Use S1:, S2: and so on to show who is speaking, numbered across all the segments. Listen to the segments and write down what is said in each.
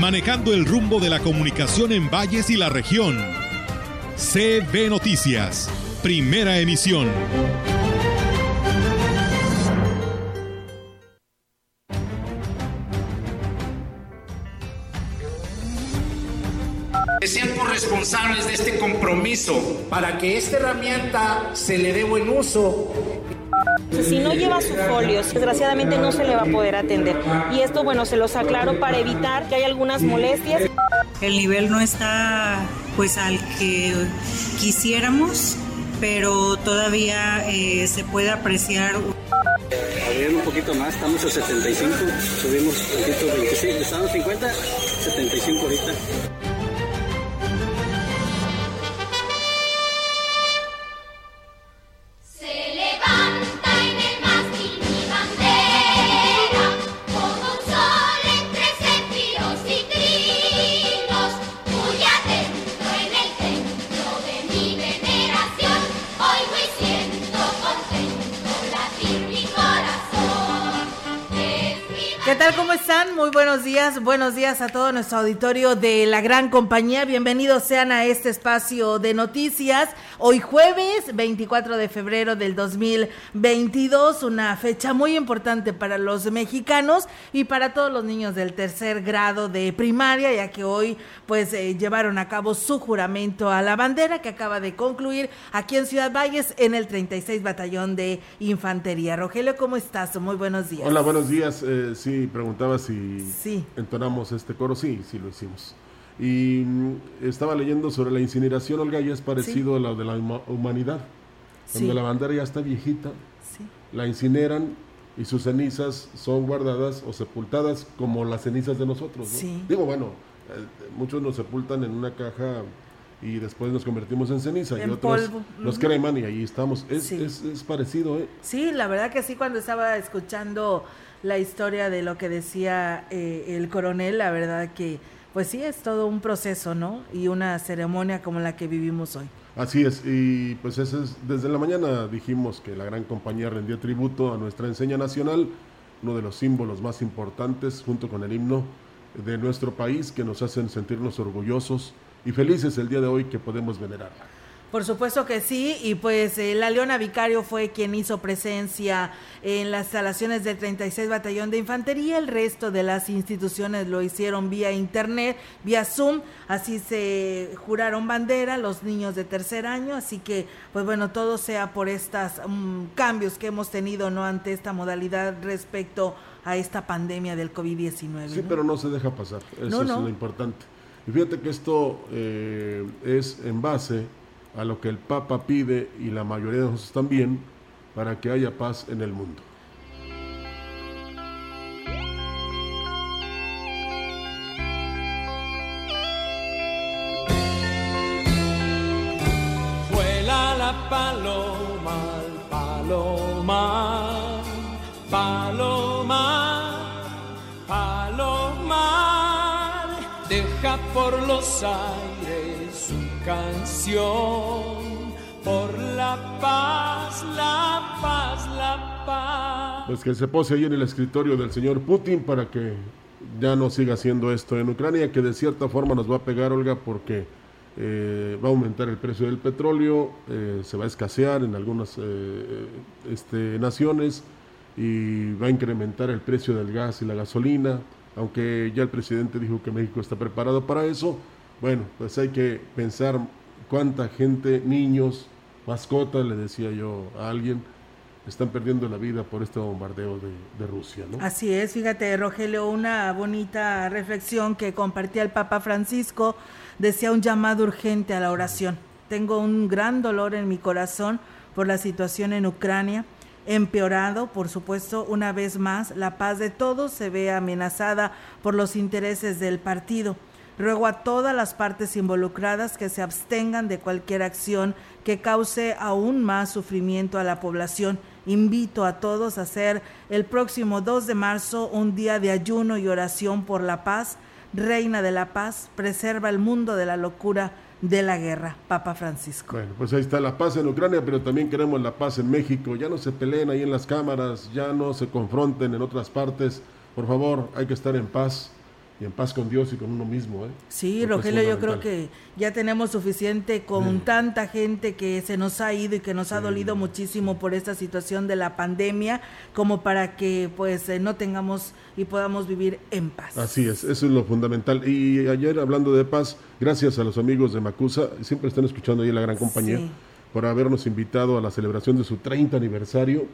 S1: manejando el rumbo de la comunicación en valles y la región. CB Noticias, primera emisión.
S2: sean corresponsables de este compromiso para que esta herramienta se le dé buen uso
S3: si no lleva sus folios, desgraciadamente no se le va a poder atender. Y esto, bueno, se los aclaro para evitar que haya algunas molestias.
S4: El nivel no está pues al que quisiéramos, pero todavía eh, se puede apreciar.
S5: Abrir un poquito más, estamos a 75, subimos un poquito 25, estamos 50, 75 ahorita.
S6: Días. Buenos días a todo nuestro auditorio de la gran compañía. Bienvenidos sean a este espacio de noticias. Hoy jueves 24 de febrero del 2022, una fecha muy importante para los mexicanos y para todos los niños del tercer grado de primaria, ya que hoy pues eh, llevaron a cabo su juramento a la bandera que acaba de concluir aquí en Ciudad Valles en el 36 Batallón de Infantería. Rogelio, ¿cómo estás? Muy buenos días.
S7: Hola, buenos días. Eh, sí, preguntaba si entonamos este coro. Sí, sí lo hicimos. Y mm, estaba leyendo sobre la incineración, Olga, y es parecido a la de la humanidad. Cuando la bandera ya está viejita, la incineran y sus cenizas son guardadas o sepultadas como las cenizas de nosotros. Digo, bueno, eh, muchos nos sepultan en una caja y después nos convertimos en ceniza y otros nos creman y ahí estamos. Es, es, parecido, ¿eh?
S6: Sí, la verdad que sí, cuando estaba escuchando la historia de lo que decía eh, el coronel, la verdad que pues sí, es todo un proceso, ¿no? Y una ceremonia como la que vivimos hoy.
S7: Así es, y pues eso es, desde la mañana dijimos que la gran compañía rendía tributo a nuestra enseña nacional, uno de los símbolos más importantes junto con el himno de nuestro país que nos hacen sentirnos orgullosos y felices el día de hoy que podemos venerarla.
S6: Por supuesto que sí, y pues eh, la Leona Vicario fue quien hizo presencia en las instalaciones del 36 Batallón de Infantería, el resto de las instituciones lo hicieron vía internet, vía Zoom, así se juraron bandera los niños de tercer año, así que pues bueno, todo sea por estos mm, cambios que hemos tenido no ante esta modalidad respecto a esta pandemia del COVID-19.
S7: Sí, pero no se deja pasar, eso es lo importante. Y fíjate que esto eh, es en base a lo que el Papa pide y la mayoría de nosotros también para que haya paz en el mundo.
S8: Vuela la paloma, paloma, paloma, paloma, deja por los aires canción por la paz, la paz, la paz.
S7: Pues que se pose ahí en el escritorio del señor Putin para que ya no siga haciendo esto en Ucrania, que de cierta forma nos va a pegar, Olga, porque eh, va a aumentar el precio del petróleo, eh, se va a escasear en algunas eh, este, naciones y va a incrementar el precio del gas y la gasolina, aunque ya el presidente dijo que México está preparado para eso. Bueno, pues hay que pensar cuánta gente, niños, mascotas, le decía yo a alguien, están perdiendo la vida por este bombardeo de, Rusia, ¿no?
S6: Así es, fíjate, Rogelio, una bonita reflexión que compartía el Papa Francisco, decía un llamado urgente a la oración. Tengo un gran dolor en mi corazón por la situación en Ucrania, empeorado, por supuesto, una vez más, la paz de todos se ve amenazada por los intereses del partido Ruego a todas las partes involucradas que se abstengan de cualquier acción que cause aún más sufrimiento a la población. Invito a todos a hacer el próximo 2 de marzo un día de ayuno y oración por la paz. Reina de la paz, preserva el mundo de la locura de la guerra, Papa Francisco.
S7: Bueno, pues ahí está la paz en Ucrania, pero también queremos la paz en México. Ya no se peleen ahí en las cámaras, ya no se confronten en otras partes. Por favor, hay que estar en paz y en paz con Dios y con uno mismo. ¿eh?
S6: Sí, Rogelio, yo creo que ya tenemos suficiente con tanta gente que se nos ha ido y que nos ha dolido muchísimo por esta situación de la pandemia, como para que pues eh, no tengamos y podamos vivir en paz.
S7: Así es, eso es lo fundamental. Y ayer hablando de paz, gracias a los amigos de Macusa, siempre están escuchando ahí la gran compañía, por habernos invitado a la celebración de su 30 aniversario.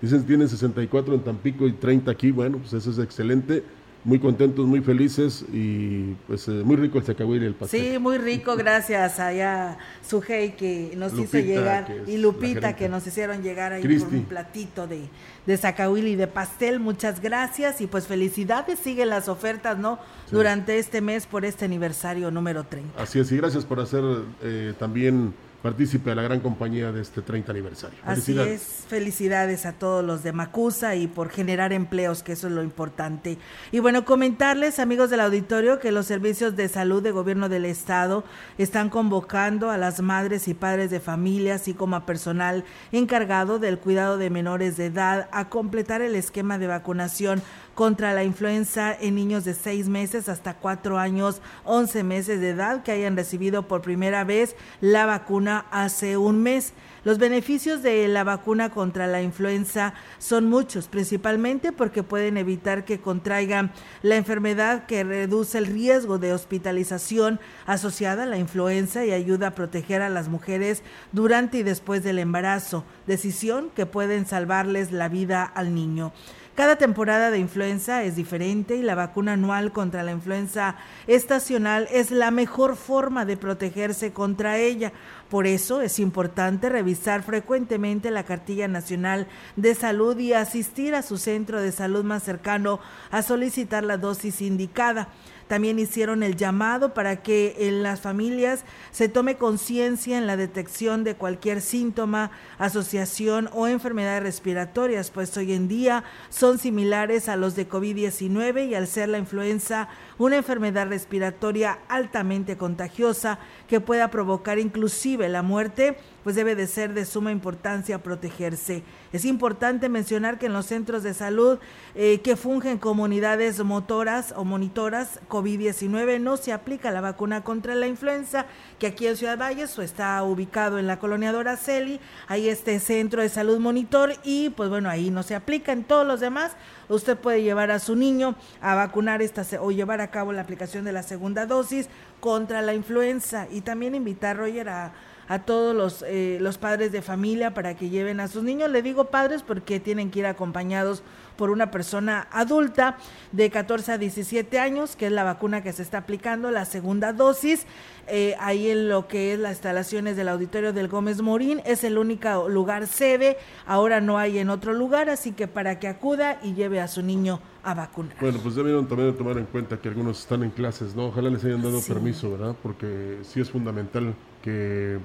S7: Dicen tienen 64 en Tampico y 30 aquí, bueno, pues eso es excelente muy contentos, muy felices y pues eh, muy rico el zacahuil y el pastel.
S6: Sí, muy rico, gracias allá Sujei que nos hizo llegar y Lupita que nos hicieron llegar ahí con un platito de, de zacahuil y de pastel. Muchas gracias y pues felicidades, siguen las ofertas, ¿no? Durante este mes por este aniversario número 30.
S7: Así es, y gracias por hacer eh, también partícipe de la gran compañía de este 30 aniversario.
S6: Así es, felicidades a todos los de Macusa y por generar empleos, que eso es lo importante. Y bueno, comentarles, amigos del auditorio, que los servicios de salud de gobierno del estado están convocando a las madres y padres de familia, así como a personal encargado del cuidado de menores de edad, a completar el esquema de vacunación contra la influenza en niños de 6 meses hasta 4 años, 11 meses de edad que hayan recibido por primera vez la vacuna hace un mes. Los beneficios de la vacuna contra la influenza son muchos, principalmente porque pueden evitar que contraigan la enfermedad que reduce el riesgo de hospitalización asociada a la influenza y ayuda a proteger a las mujeres durante y después del embarazo, decisión que pueden salvarles la vida al niño. Cada temporada de influenza es diferente y la vacuna anual contra la influenza estacional es la mejor forma de protegerse contra ella. Por eso es importante revisar frecuentemente la cartilla nacional de salud y asistir a su centro de salud más cercano a solicitar la dosis indicada. También hicieron el llamado para que en las familias se tome conciencia en la detección de cualquier síntoma, asociación o enfermedades respiratorias, pues hoy en día son similares a los de COVID-19 y al ser la influenza una enfermedad respiratoria altamente contagiosa que pueda provocar inclusive la muerte, pues debe de ser de suma importancia protegerse. Es importante mencionar que en los centros de salud eh, que fungen como unidades motoras o monitoras COVID-19 no se aplica la vacuna contra la influenza, que aquí en Ciudad Valles está ubicado en la colonia Doraceli, hay este centro de salud monitor y pues bueno, ahí no se aplica, en todos los demás usted puede llevar a su niño a vacunar esta o llevar a cabo la aplicación de la segunda dosis contra la influenza y también invitar Roger a a todos los, eh, los padres de familia para que lleven a sus niños. Le digo padres porque tienen que ir acompañados por una persona adulta de 14 a 17 años, que es la vacuna que se está aplicando, la segunda dosis. Eh, ahí en lo que es las instalaciones del auditorio del Gómez Morín, es el único lugar sede, ahora no hay en otro lugar, así que para que acuda y lleve a su niño a vacunar.
S7: Bueno, pues debieron también tomar en cuenta que algunos están en clases, ¿no? Ojalá les hayan dado permiso, ¿verdad? Porque sí es fundamental que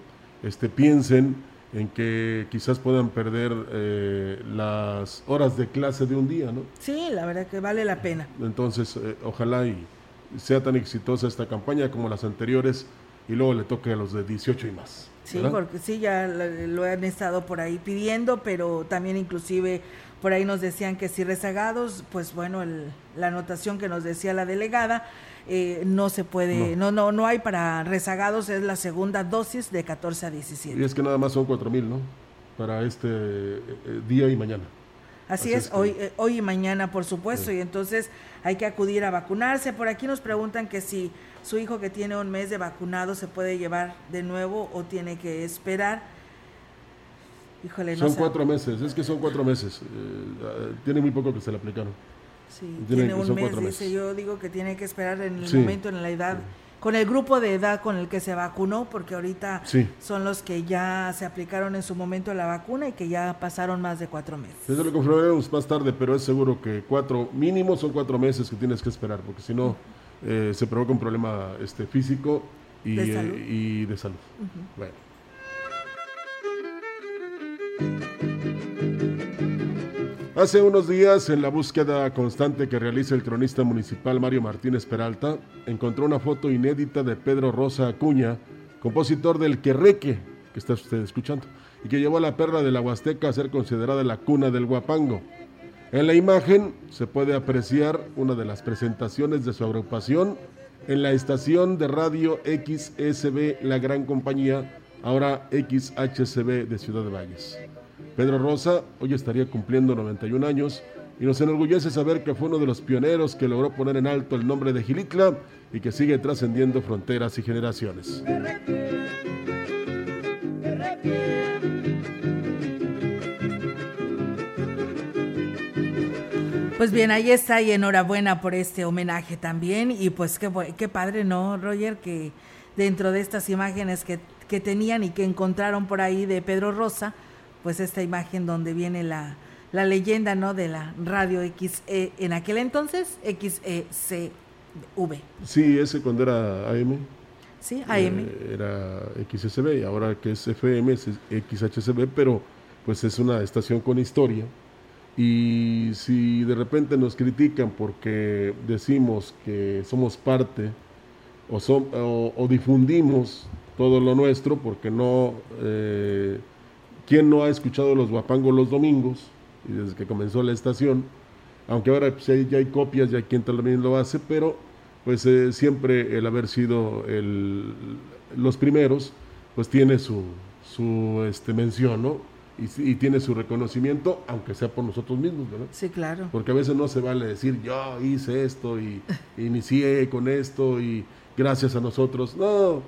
S7: este, piensen en que quizás puedan perder eh, las horas de clase de un día, ¿no?
S6: Sí, la verdad que vale la pena.
S7: Entonces, eh, ojalá y sea tan exitosa esta campaña como las anteriores y luego le toque a los de 18 y más.
S6: Sí, porque sí, ya lo han estado por ahí pidiendo, pero también inclusive por ahí nos decían que si rezagados, pues bueno, la anotación que nos decía la delegada, eh, no se puede, no. no. no, hay para rezagados, es la segunda dosis de 14 a 17.
S7: Y es que nada más son 4 mil, ¿no? Para este eh, eh, día y mañana.
S6: Así, es, hoy, hoy y mañana, por supuesto, y entonces hay que acudir a vacunarse. Por aquí nos preguntan que si su hijo que tiene un mes de vacunado se puede llevar de nuevo o tiene que esperar.
S7: Híjole, no Son cuatro meses, es que son cuatro meses. tiene muy poco que se le aplicaron.
S6: Sí, tiene, un mes, dice, yo digo que tiene que esperar en el momento, en la edad, con el grupo de edad con el que se vacunó, porque ahorita son los que ya se aplicaron en su momento la vacuna y que ya pasaron más de cuatro meses.
S7: Eso lo confirmaremos más tarde, pero es seguro que cuatro, mínimo son cuatro meses que tienes que esperar, porque si no, eh, se provoca un problema este, físico y
S6: ¿De
S7: eh,
S6: salud?
S7: y de salud. Bueno. Hace unos días, en la búsqueda constante que realiza el cronista municipal Mario Martínez Peralta, encontró una foto inédita de Pedro Rosa Acuña, compositor del Querreque, que está usted escuchando, y que llevó a la perla de la Huasteca a ser considerada la cuna del Huapango. En la imagen se puede apreciar una de las presentaciones de su agrupación en la estación de radio XSB La Gran Compañía, ahora XHCB de Ciudad de Valles. Pedro Rosa hoy estaría cumpliendo 91 años y nos enorgullece saber que fue uno de los pioneros que logró poner en alto el nombre de Gilitla y que sigue trascendiendo fronteras y generaciones.
S6: Pues bien, ahí está y enhorabuena por este homenaje también y pues qué, qué padre, ¿no, Roger? Que dentro de estas imágenes que, que tenían y que encontraron por ahí de Pedro Rosa, pues esta imagen donde viene la, la leyenda, ¿no? De la radio XE, en aquel entonces, XECV,
S7: Sí, ese cuando era AM.
S6: ¿sí? AM.
S7: eh, era XSB y ahora que es FM es XHCB, pero pues es una estación con historia. Y si de repente nos critican porque decimos que somos parte o, o- o difundimos todo lo nuestro, porque no, eh, ¿quién no ha escuchado los guapangos los domingos? Y desde que comenzó la estación, aunque ahora pues, ya hay copias, ya hay quien también lo hace, pero pues eh, siempre el haber sido el- los primeros, pues tiene su, su este, mención, ¿no? Y, y tiene su reconocimiento, aunque sea por nosotros mismos, ¿verdad?
S6: Sí, claro.
S7: Porque a veces no se vale decir yo hice esto y inicié con esto y gracias a nosotros. No,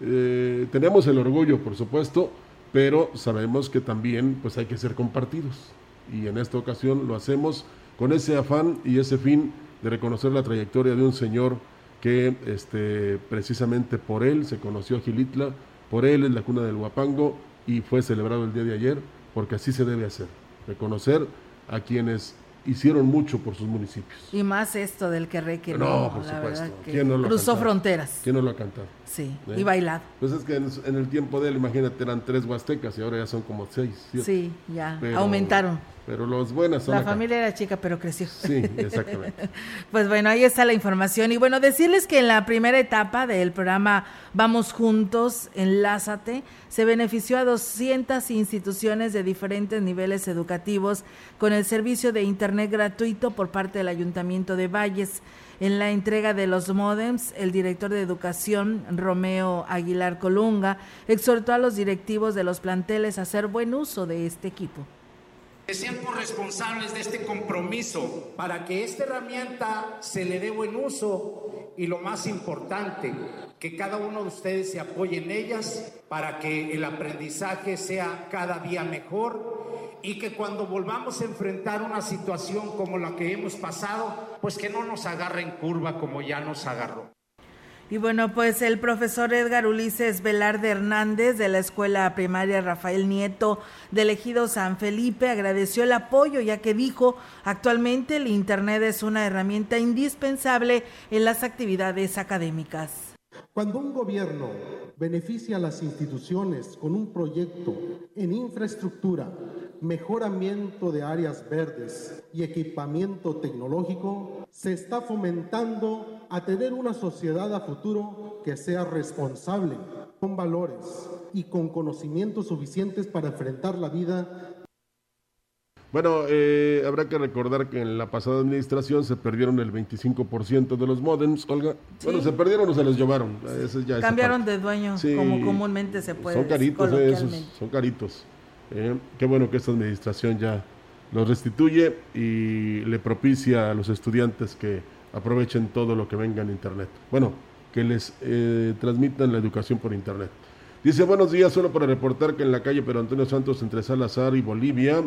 S7: eh, tenemos el orgullo, por supuesto, pero sabemos que también pues hay que ser compartidos. Y en esta ocasión lo hacemos con ese afán y ese fin de reconocer la trayectoria de un señor que este, precisamente por él se conoció a Gilitla, por él es la cuna del Huapango y fue celebrado el día de ayer, porque así se debe hacer, reconocer a quienes hicieron mucho por sus municipios.
S6: Y más esto del que re que
S7: No, por
S6: la
S7: supuesto.
S6: que
S7: ¿Quién no lo ha
S6: cruzó
S7: cantado?
S6: fronteras.
S7: ¿Quién no lo ha cantado?
S6: Sí,
S7: ¿Eh?
S6: y bailado.
S7: Pues es que en, en el tiempo de él, imagínate, eran tres huastecas y ahora ya son como seis. siete.
S6: Sí, ya,
S7: Pero-
S6: aumentaron.
S7: Pero los buenas son
S6: La
S7: acá.
S6: familia era chica, pero creció.
S7: Sí, exactamente.
S6: Pues bueno, ahí está la información. Y bueno, decirles que en la primera etapa del programa Vamos Juntos, Enlázate, se benefició a 200 instituciones de diferentes niveles educativos con el servicio de Internet gratuito por parte del Ayuntamiento de Valles. En la entrega de los modems, el director de educación, Romeo Aguilar Colunga, exhortó a los directivos de los planteles a hacer buen uso de este equipo.
S2: Que sean corresponsables de este compromiso para que esta herramienta se le dé buen uso y lo más importante, que cada uno de ustedes se apoye en ellas para que el aprendizaje sea cada día mejor y que cuando volvamos a enfrentar una situación como la que hemos pasado, pues que no nos agarre en curva como ya nos agarró.
S6: Y bueno, pues el profesor Edgar Ulises Velarde Hernández de la Escuela Primaria Rafael Nieto de Ejido San Felipe agradeció el apoyo ya que dijo actualmente el Internet es una herramienta indispensable en las actividades académicas.
S9: Cuando un gobierno beneficia a las instituciones con un proyecto en infraestructura, mejoramiento de áreas verdes y equipamiento tecnológico, se está fomentando a tener una sociedad a futuro que sea responsable, con valores y con conocimientos suficientes para enfrentar la vida
S7: Bueno, eh, habrá que recordar que en la pasada administración se perdieron el 25% de los modems, Olga. Bueno,
S6: Sí.
S7: se perdieron o se los llevaron. Eso ya
S6: Cambiaron de dueño,
S7: Sí,
S6: como comúnmente se puede
S7: Son caritos eh, esos, son caritos. Eh, qué bueno que esta administración ya los restituye y le propicia a los estudiantes que aprovechen todo lo que venga en Internet. Bueno, que les eh, transmitan la educación por Internet. Dice, buenos días, solo para reportar que en la calle Pedro Antonio Santos entre Salazar y Bolivia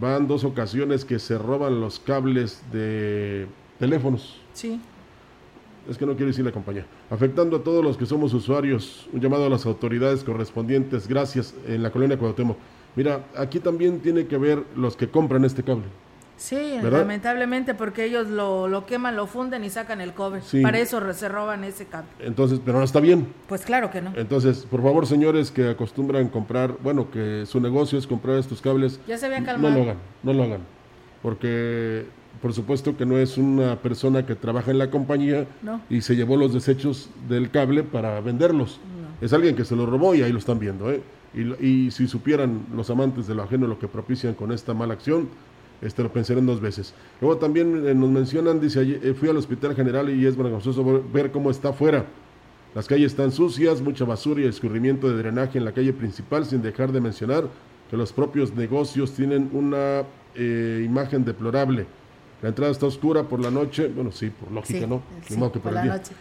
S7: van dos ocasiones que se roban los cables de teléfonos.
S6: Sí.
S7: Es que no quiero decir la compañía. Afectando a todos los que somos usuarios. Un llamado a las autoridades correspondientes. Gracias. En la colonia Cuauhtémoc. Mira, aquí también tiene que ver los que compran este cable.
S6: Sí, lamentablemente porque ellos lo, lo, queman, lo funden y sacan el cobre. Para eso se roban ese cable.
S7: Entonces, pero no está bien.
S6: Pues claro que no.
S7: Entonces, por favor, señores que acostumbran comprar, bueno, que su negocio es comprar estos cables.
S6: Ya se habían calmado.
S7: No lo hagan, no lo hagan. Porque, por supuesto que no es una persona que trabaja en la compañía y se llevó los desechos del cable para venderlos. Es alguien que se lo robó y ahí lo están viendo, ¿eh? Y, y si supieran los amantes de lo ajeno lo que propician con esta mala acción, este, lo pensaron dos veces. Luego también eh, nos mencionan, dice, eh, fui al hospital general y es vergonzoso ver cómo está afuera. Las calles están sucias, mucha basura y escurrimiento de drenaje en la calle principal, sin dejar de mencionar que los propios negocios tienen una eh, imagen deplorable. La entrada está oscura por la noche, bueno, sí, por lógica, ¿no?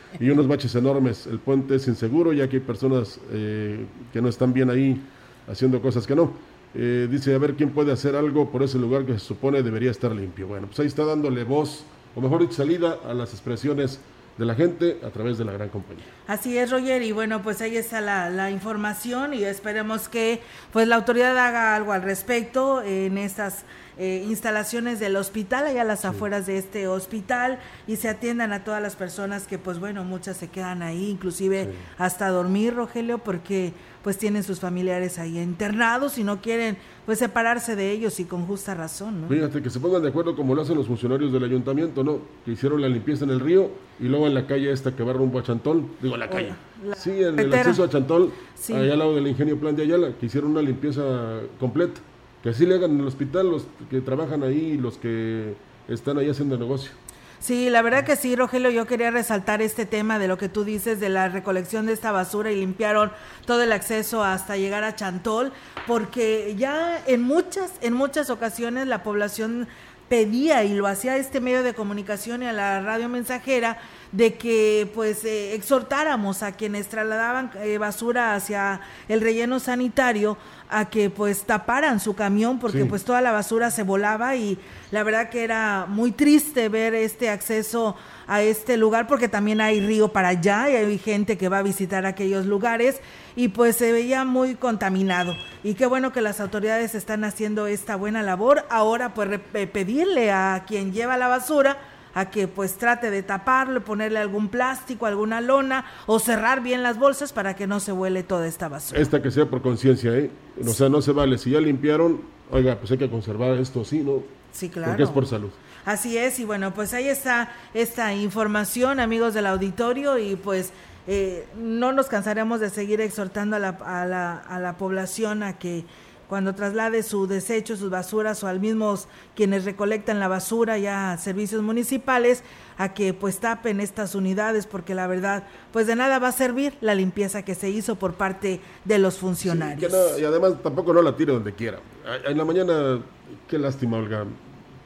S7: Y unos baches enormes. El puente es inseguro, ya que hay personas que no están bien ahí haciendo cosas que no. Eh, dice, a ver quién puede hacer algo por ese lugar que se supone debería estar limpio. Bueno, pues ahí está dándole voz, o mejor dicho, salida a las expresiones de la gente a través de la gran compañía.
S6: Así es, Roger, y bueno, pues ahí está la, la, información y esperemos que pues la autoridad haga algo al respecto en estas eh, instalaciones del hospital, allá a las afueras de este hospital, y se atiendan a todas las personas que pues bueno, muchas se quedan ahí, inclusive hasta dormir, Rogelio, porque pues tienen sus familiares ahí internados y no quieren pues separarse de ellos y con justa razón, ¿no?
S7: Fíjate que se pongan de acuerdo como lo hacen los funcionarios del ayuntamiento, ¿no? Que hicieron la limpieza en el río y luego en la calle esta que va rumbo a Chantol, digo la calle. sí, en el acceso a Chantol, allá al lado del ingenio Plan de Ayala, que hicieron una limpieza completa. Que así le hagan en el hospital los que trabajan ahí, los que están ahí haciendo negocio.
S6: Sí, la verdad que sí, Rogelio, yo quería resaltar este tema de lo que tú dices de la recolección de esta basura y limpiaron todo el acceso hasta llegar a Chantol, porque ya en muchas, en muchas ocasiones la población pedía y lo hacía este medio de comunicación y a la radio mensajera de que pues eh, exhortáramos a quienes trasladaban eh, basura hacia el relleno sanitario a que pues taparan su camión porque pues toda la basura se volaba y la verdad que era muy triste ver este acceso a este lugar porque también hay río para allá y hay gente que va a visitar aquellos lugares y pues se veía muy contaminado. Y qué bueno que las autoridades están haciendo esta buena labor. Ahora pues pedirle a quien lleva la basura a que pues trate de taparlo, ponerle algún plástico, alguna lona o cerrar bien las bolsas para que no se huele toda esta basura.
S7: Esta que sea por conciencia, ¿eh? O sea, no se vale. Si ya limpiaron, oiga, pues hay que conservar esto sí, ¿no?
S6: Sí, claro.
S7: Porque es por salud.
S6: Así es, y bueno, pues ahí está esta información, amigos del auditorio, y pues eh, no nos cansaremos de seguir exhortando a la, a la, a la población a que cuando traslade su desecho, sus basuras o al mismos quienes recolectan la basura ya servicios municipales a que pues tapen estas unidades porque la verdad pues de nada va a servir la limpieza que se hizo por parte de los funcionarios.
S7: y además tampoco no la tire donde quiera. En la mañana, qué lástima Olga,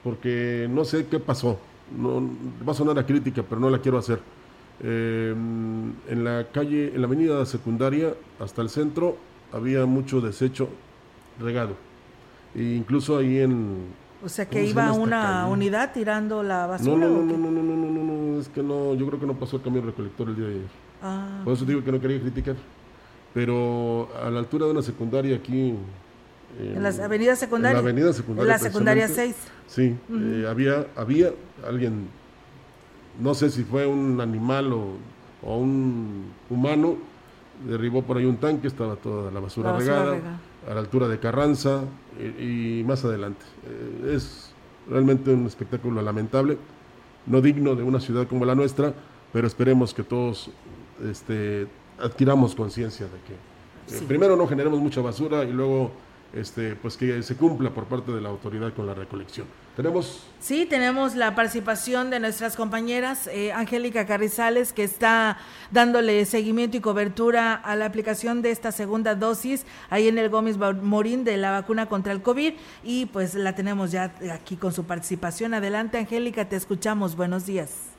S7: porque no sé qué pasó. No, va a sonar a crítica, pero no la quiero hacer. Eh, en la calle, en la avenida secundaria hasta el centro había mucho desecho regado. E incluso ahí en...
S6: O sea que iba una unidad tirando la basura.
S7: No, no, no, no, no, no, no, no, no, es que no, yo creo que no pasó el camión recolector el día de ayer. Ah. Por eso digo que no quería criticar. Pero a la altura de una secundaria aquí...
S6: En, las avenidas secundarias.
S7: En la avenida secundaria.
S6: En la secundaria 6.
S7: Sí, eh, había, había alguien, no sé si fue un animal o, o un humano, derribó por ahí un tanque, estaba toda la basura, regada a la altura de Carranza y, más adelante. Eh, es realmente un espectáculo lamentable, no digno de una ciudad como la nuestra, pero esperemos que todos este, adquiramos conciencia de que eh, primero no generemos mucha basura y luego este, pues que se cumpla por parte de la autoridad con la recolección. ¿Tenemos?
S6: Sí, tenemos la participación de nuestras compañeras, eh, Angélica Carrizales, que está dándole seguimiento y cobertura a la aplicación de esta segunda dosis ahí en el Gómez Morín de la vacuna contra el COVID y pues la tenemos ya aquí con su participación. Adelante, Angélica, te escuchamos. Buenos días.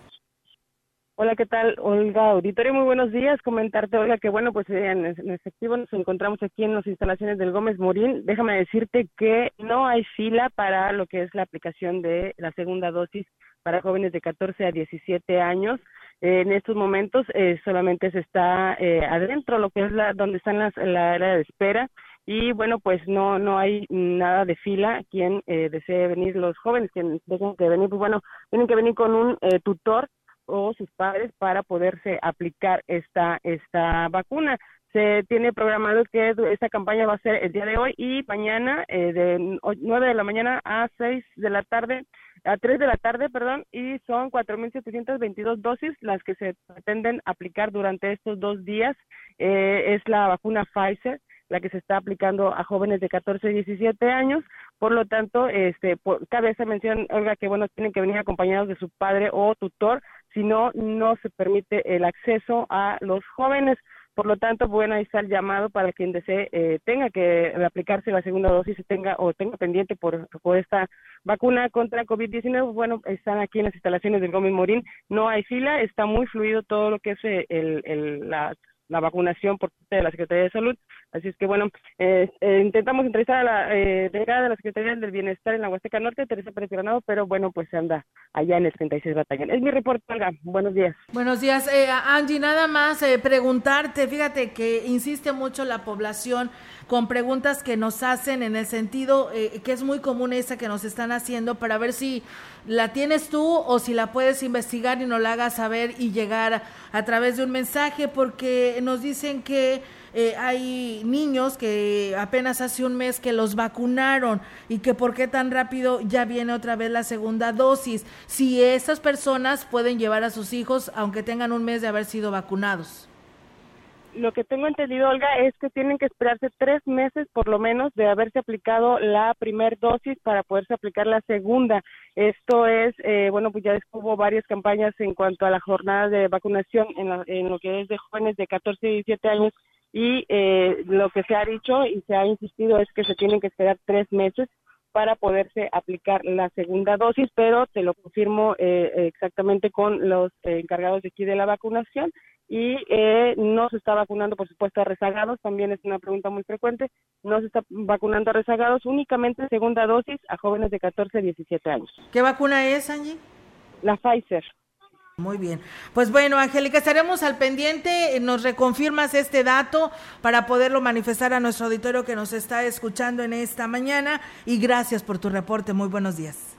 S10: Hola, ¿qué tal, Olga Auditorio? Muy buenos días. Comentarte, Olga, que bueno, pues en, efectivo nos encontramos aquí en las instalaciones del Gómez Morín. Déjame decirte que no hay fila para lo que es la aplicación de la segunda dosis para jóvenes de 14 a 17 años. en estos momentos eh, solamente se está eh, adentro, lo que es la donde están las, la área de espera y bueno, pues no no hay nada de fila. Quien eh, desee venir, los jóvenes que tengan que venir, pues bueno, tienen que venir con un eh, tutor o sus padres para poderse aplicar esta esta vacuna. Se tiene programado que esta campaña va a ser el día de hoy y mañana eh, de 9 de la mañana a 6 de la tarde, a 3 de la tarde, perdón, y son 4.722 dosis las que se pretenden aplicar durante estos dos días. Eh, es la vacuna Pfizer la que se está aplicando a jóvenes de 14 y 17 años. Por lo tanto, este, por, cabe esa mención, Olga, que bueno, tienen que venir acompañados de su padre o tutor, si no, no se permite el acceso a los jóvenes. Por lo tanto, bueno, ahí está el llamado para quien desee eh, tenga que aplicarse la segunda dosis tenga o tenga pendiente por, por esta vacuna contra COVID-19. Bueno, están aquí en las instalaciones del Gómez Morín. No hay fila, está muy fluido todo lo que es eh, el, el, la la vacunación por parte de la Secretaría de Salud. Así es que, bueno, eh, eh, intentamos entrevistar a la eh, delegada de la Secretaría del Bienestar en la Huasteca Norte, Teresa Pérez Granado, pero bueno, pues se anda allá en el 36 Batallón. Es mi reporte, Olga. Buenos días.
S6: Buenos días. Angie, nada más preguntarte, fíjate que insiste mucho la población con preguntas que nos hacen en el sentido que es muy común esa que nos están haciendo para ver si la tienes tú o si la puedes investigar y nos la hagas saber y llegar a, través de un mensaje, porque nos dicen que eh, hay niños que apenas hace un mes que los vacunaron y que por qué tan rápido ya viene otra vez la segunda dosis. Si esas personas pueden llevar a sus hijos aunque tengan un mes de haber sido vacunados
S10: lo que tengo entendido, Olga, es que tienen que esperarse tres meses por lo menos de haberse aplicado la primer dosis para poderse aplicar la segunda. Esto es, eh, bueno, pues ya hubo varias campañas en cuanto a la jornada de vacunación en, en lo que es de jóvenes de 14 y 17 años y eh, lo que se ha dicho y se ha insistido es que se tienen que esperar tres meses para poderse aplicar la segunda dosis, pero te lo confirmo eh, exactamente con los encargados de aquí de la vacunación y eh, no se está vacunando, por supuesto, a rezagados, también es una pregunta muy frecuente, no se está vacunando a rezagados, únicamente segunda dosis a jóvenes de 14 a 17 años.
S6: ¿Qué vacuna es, Angie?
S10: La Pfizer.
S6: Muy bien. Pues bueno, Angélica, estaremos al pendiente. Nos reconfirmas este dato para poderlo manifestar a nuestro auditorio que nos está escuchando en esta mañana. Y gracias por tu reporte. Muy buenos días.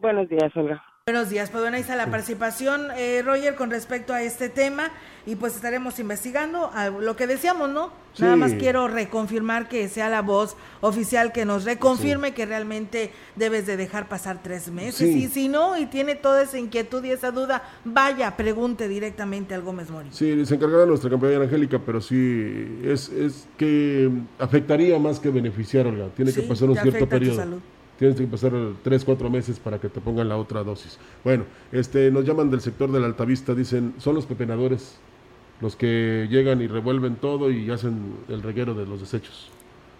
S10: Buenos días, Olga.
S6: Buenos días, pues bueno, ahí está la participación, eh, Roger, con respecto a este tema y pues estaremos investigando lo que decíamos, ¿no? Nada más quiero reconfirmar que sea la voz oficial que nos reconfirme que realmente debes de dejar pasar tres meses y si no y tiene toda esa inquietud y esa duda, vaya, pregunte directamente al Gómez Mori.
S7: Sí, se encargará nuestra compañera Angélica, pero sí es, es que afectaría más que beneficiarla, tiene que pasar un cierto periodo tienes que pasar tres, cuatro meses para que te pongan la otra dosis. Bueno, este, nos llaman del sector de la Altavista, dicen, son los pepenadores los que llegan y revuelven todo y hacen el reguero de los desechos.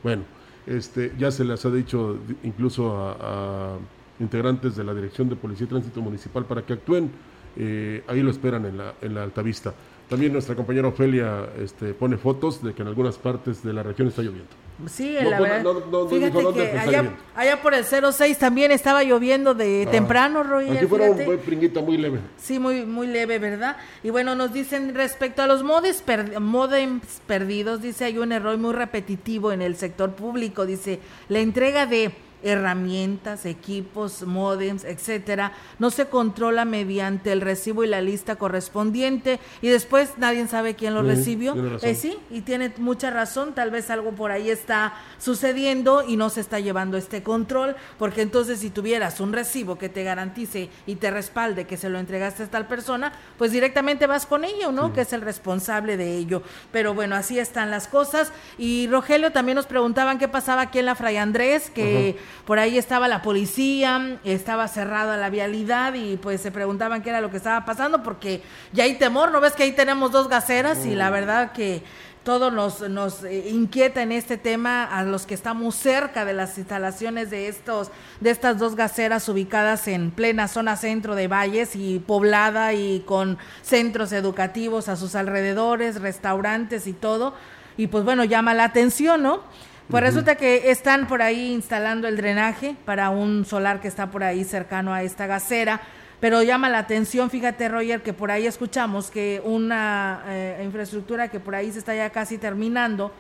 S7: Bueno, este, ya se les ha dicho incluso a, integrantes de la Dirección de Policía y Tránsito Municipal para que actúen, eh, ahí lo esperan en la, en la Altavista. También nuestra compañera Ofelia este, pone fotos de que en algunas partes de la región está lloviendo.
S6: Sí, la verdad. fíjate que allá, por el 06 también estaba lloviendo de ah. temprano, Roger.
S7: Aquí fuera un pringuita muy leve.
S6: Sí, muy, muy leve, ¿verdad? Y bueno, nos dicen respecto a los modems, modems perdidos, dice hay un error muy repetitivo en el sector público, dice la entrega de herramientas, equipos, modems, etcétera, no se controla mediante el recibo y la lista correspondiente y después nadie sabe quién lo recibió. Eh, sí, y tiene mucha razón, tal vez algo por ahí está sucediendo y no se está llevando este control, porque entonces si tuvieras un recibo que te garantice y te respalde que se lo entregaste a tal persona, pues directamente vas con ello, ¿no? Que es el responsable de ello. Pero bueno, así están las cosas. Y Rogelio también nos preguntaban qué pasaba aquí en la Fray Andrés, que por ahí estaba la policía, estaba cerrada la vialidad y pues se preguntaban qué era lo que estaba pasando porque ya hay temor, ¿no ves que ahí tenemos dos gaceras y la mm. verdad que todo nos, nos eh, inquieta en este tema a los que estamos cerca de las instalaciones de estos de estas dos gaceras ubicadas en plena zona centro de Valles y poblada y con centros educativos a sus alrededores, restaurantes y todo. Y pues bueno, llama la atención, ¿no? Pues resulta que están por ahí instalando el drenaje para un solar que está por ahí cercano a esta gasera, pero llama la atención, fíjate Roger, que por ahí escuchamos que una eh, infraestructura que por ahí se está ya casi terminando,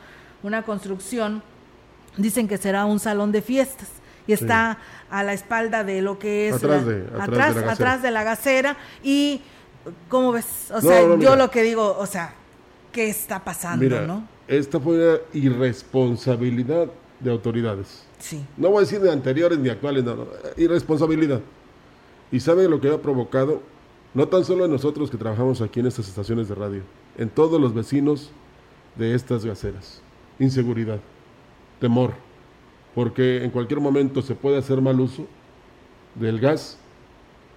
S6: una construcción dicen que será un salón de fiestas y está a la espalda de lo que es
S7: Atrás
S6: la-
S7: de- atrás
S6: atrás,
S7: de la
S6: atrás
S7: gacera.
S6: de la gacera y cómo ves o
S7: No,
S6: sea
S7: no,
S6: yo
S7: mira.
S6: lo que digo o sea qué está pasando
S7: Mira,
S6: no
S7: esta fue una irresponsabilidad de autoridades.
S6: sí
S7: No voy a decir de anteriores ni actuales, no, no, irresponsabilidad. ¿Y saben lo que ha provocado? No tan solo en nosotros que trabajamos aquí en estas estaciones de radio, en todos los vecinos de estas gaceras. Inseguridad, temor, porque en cualquier momento se puede hacer mal uso del gas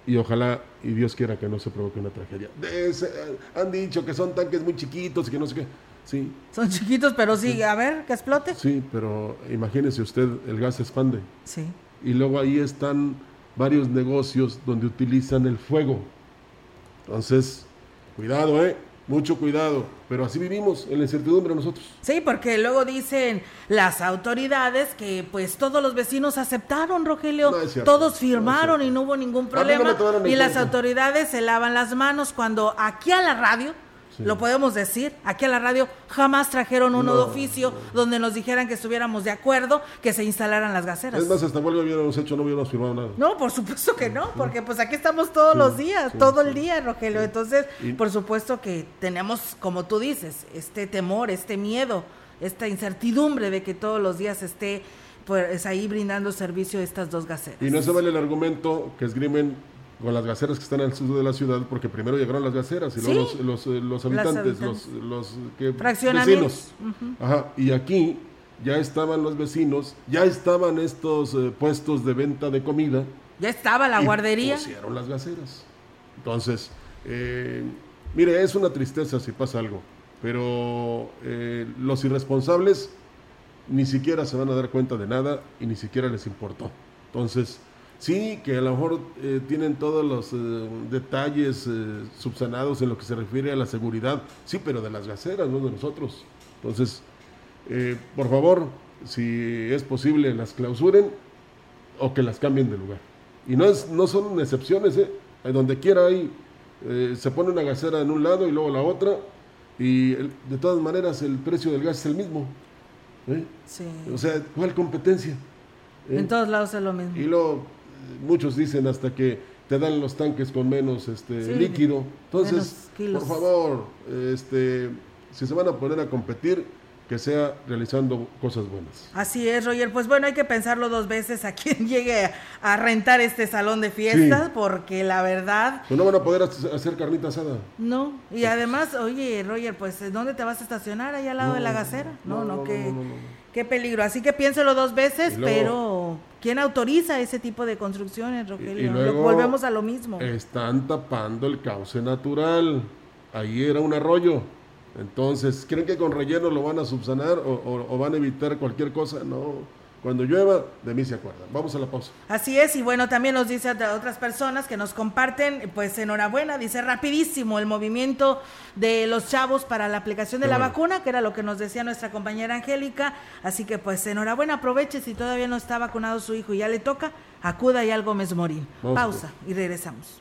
S7: y ojalá y Dios quiera que no se provoque una tragedia. Ese- han dicho que son tanques muy chiquitos y que no sé qué. Sí,
S6: son chiquitos pero sí a ver que explote.
S7: Sí, pero imagínese usted, el gas se expande.
S6: Sí.
S7: Y luego ahí están varios negocios donde utilizan el fuego. Entonces, cuidado, ¿eh? Mucho cuidado. Pero así vivimos en la incertidumbre nosotros.
S6: Sí, porque luego dicen las autoridades que pues todos los vecinos aceptaron, Rogelio,
S7: No es cierto,
S6: todos firmaron y no hubo ningún problema. y las autoridades se lavan las manos cuando aquí a la radio,
S7: Sí.
S6: lo podemos decir, aquí a la radio jamás trajeron uno de
S7: No,
S6: oficio donde nos dijeran que estuviéramos de acuerdo que se instalaran las gaceras.
S7: Es más, hasta huelga hubiéramos hecho, no hubiéramos firmado nada.
S6: No, por supuesto que no, porque pues aquí estamos todos
S7: Sí,
S6: los días,
S7: sí,
S6: todo el día, Rogelio. Entonces,
S7: Y-
S6: por supuesto que tenemos, como tú dices, este temor, este miedo, esta incertidumbre de que todos los días esté pues ahí brindando servicio estas dos gaceras.
S7: Y no se vale el argumento que esgrimen con las gaceras que están al sur de la ciudad, porque primero llegaron las gaceras y luego los, los, eh, los habitantes, los, los que,
S6: Fraccionamientos.
S7: vecinos. Ajá, y aquí ya estaban los vecinos, ya estaban estos eh, puestos de venta de comida.
S6: Ya estaba la
S7: y
S6: guardería.
S7: Pusieron las gaceras. Entonces, eh, mire, es una tristeza si pasa algo, pero eh, los irresponsables ni siquiera se van a dar cuenta de nada y ni siquiera les importó. Entonces, sí, que a lo mejor eh, tienen todos los eh, detalles eh, subsanados en lo que se refiere a la seguridad, sí, pero de las gaceras, no de nosotros. Entonces, eh, por favor, si es posible, las clausuren o que las cambien de lugar. Y no, es, no son excepciones, ¿eh? Donde quiera hay, se pone una gasera en un lado y luego la otra, y el- de todas maneras el precio del gas es el mismo.
S6: Sí.
S7: O sea, ¿cuál competencia?
S6: En todos lados es lo mismo.
S7: Y eh, muchos dicen hasta que te dan los tanques con menos este
S6: Sí,
S7: líquido. Entonces, por favor, este, si se van a poner a competir, que sea realizando cosas buenas.
S6: Así es, Roger. Pues bueno, hay que pensarlo dos veces a quien llegue a rentar este salón de fiestas,
S7: Sí.
S6: porque la verdad,
S7: Pues no van a poder hac- hacer carnita asada.
S6: no. Y además, oye, Roger, pues ¿dónde te vas a estacionar? Ahí al lado
S7: No,
S6: de la gacera. No, no,
S7: no, no, no, no.
S6: Qué peligro. Así que piénselo dos veces,
S7: luego-
S6: pero ¿quién autoriza ese tipo de construcciones, Rogelio?
S7: Y luego
S6: Volvemos a lo mismo.
S7: Están tapando el cauce natural. Ahí era un arroyo. Entonces, ¿creen que con relleno lo van a subsanar o, o- o van a evitar cualquier cosa? No. Cuando llueva, de mí se acuerdan. Vamos a la pausa.
S6: Así es, y bueno, también nos dice a otras personas que nos comparten, pues enhorabuena, dice rapidísimo el movimiento de los chavos para la aplicación de
S7: Qué
S6: la
S7: bueno.
S6: vacuna, que era lo que nos decía nuestra compañera Angélica, así que pues enhorabuena, aproveche si todavía no está vacunado su hijo y ya le toca, acuda ya al Gómez Morín.
S7: Vamos,
S6: Pausa y regresamos.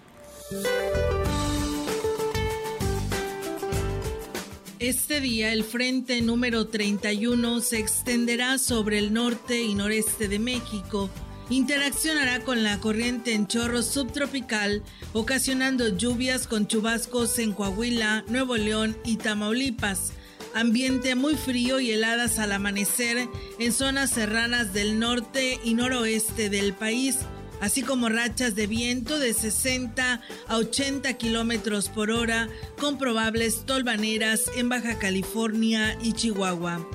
S6: Este día el frente número 31 se extenderá sobre el norte y noreste de México. Interaccionará con la corriente en chorro subtropical, ocasionando lluvias con chubascos en Coahuila, Nuevo León y Tamaulipas. Ambiente muy frío y heladas al amanecer en zonas serranas del norte y noroeste del país así como rachas de viento de 60 a 80 kilómetros por hora, con probables tolvaneras en Baja California y Chihuahua.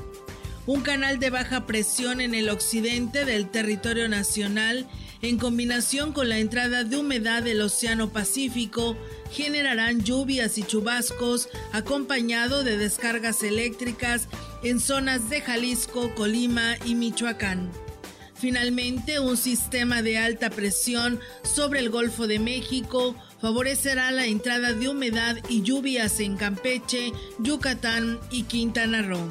S6: Un canal de baja presión en el occidente del territorio nacional, en combinación con la entrada de humedad del Océano Pacífico, generarán lluvias y chubascos acompañado de descargas eléctricas en zonas de Jalisco, Colima y Michoacán. Finalmente, un sistema de alta presión sobre el Golfo de México favorecerá la entrada de humedad y lluvias en Campeche, Yucatán y Quintana Roo.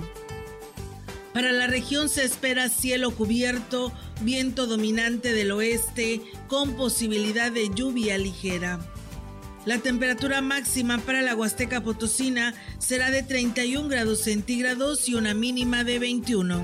S6: Para la región se espera cielo cubierto, viento dominante del oeste con posibilidad de lluvia ligera. La temperatura máxima para la Huasteca Potosina será de 31 grados centígrados y una mínima de 21.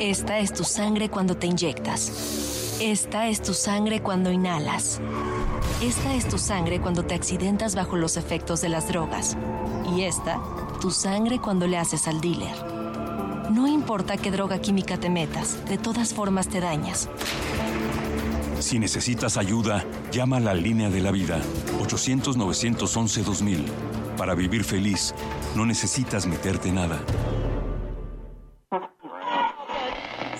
S11: Esta es tu sangre cuando te inyectas. Esta es tu sangre cuando inhalas. Esta es tu sangre cuando te accidentas bajo los efectos de las drogas. Y esta, tu sangre cuando le haces al dealer. No importa qué droga química te metas, de todas formas te dañas.
S12: Si necesitas ayuda, llama a la línea de la vida 800-911-2000. Para vivir feliz, no necesitas meterte nada.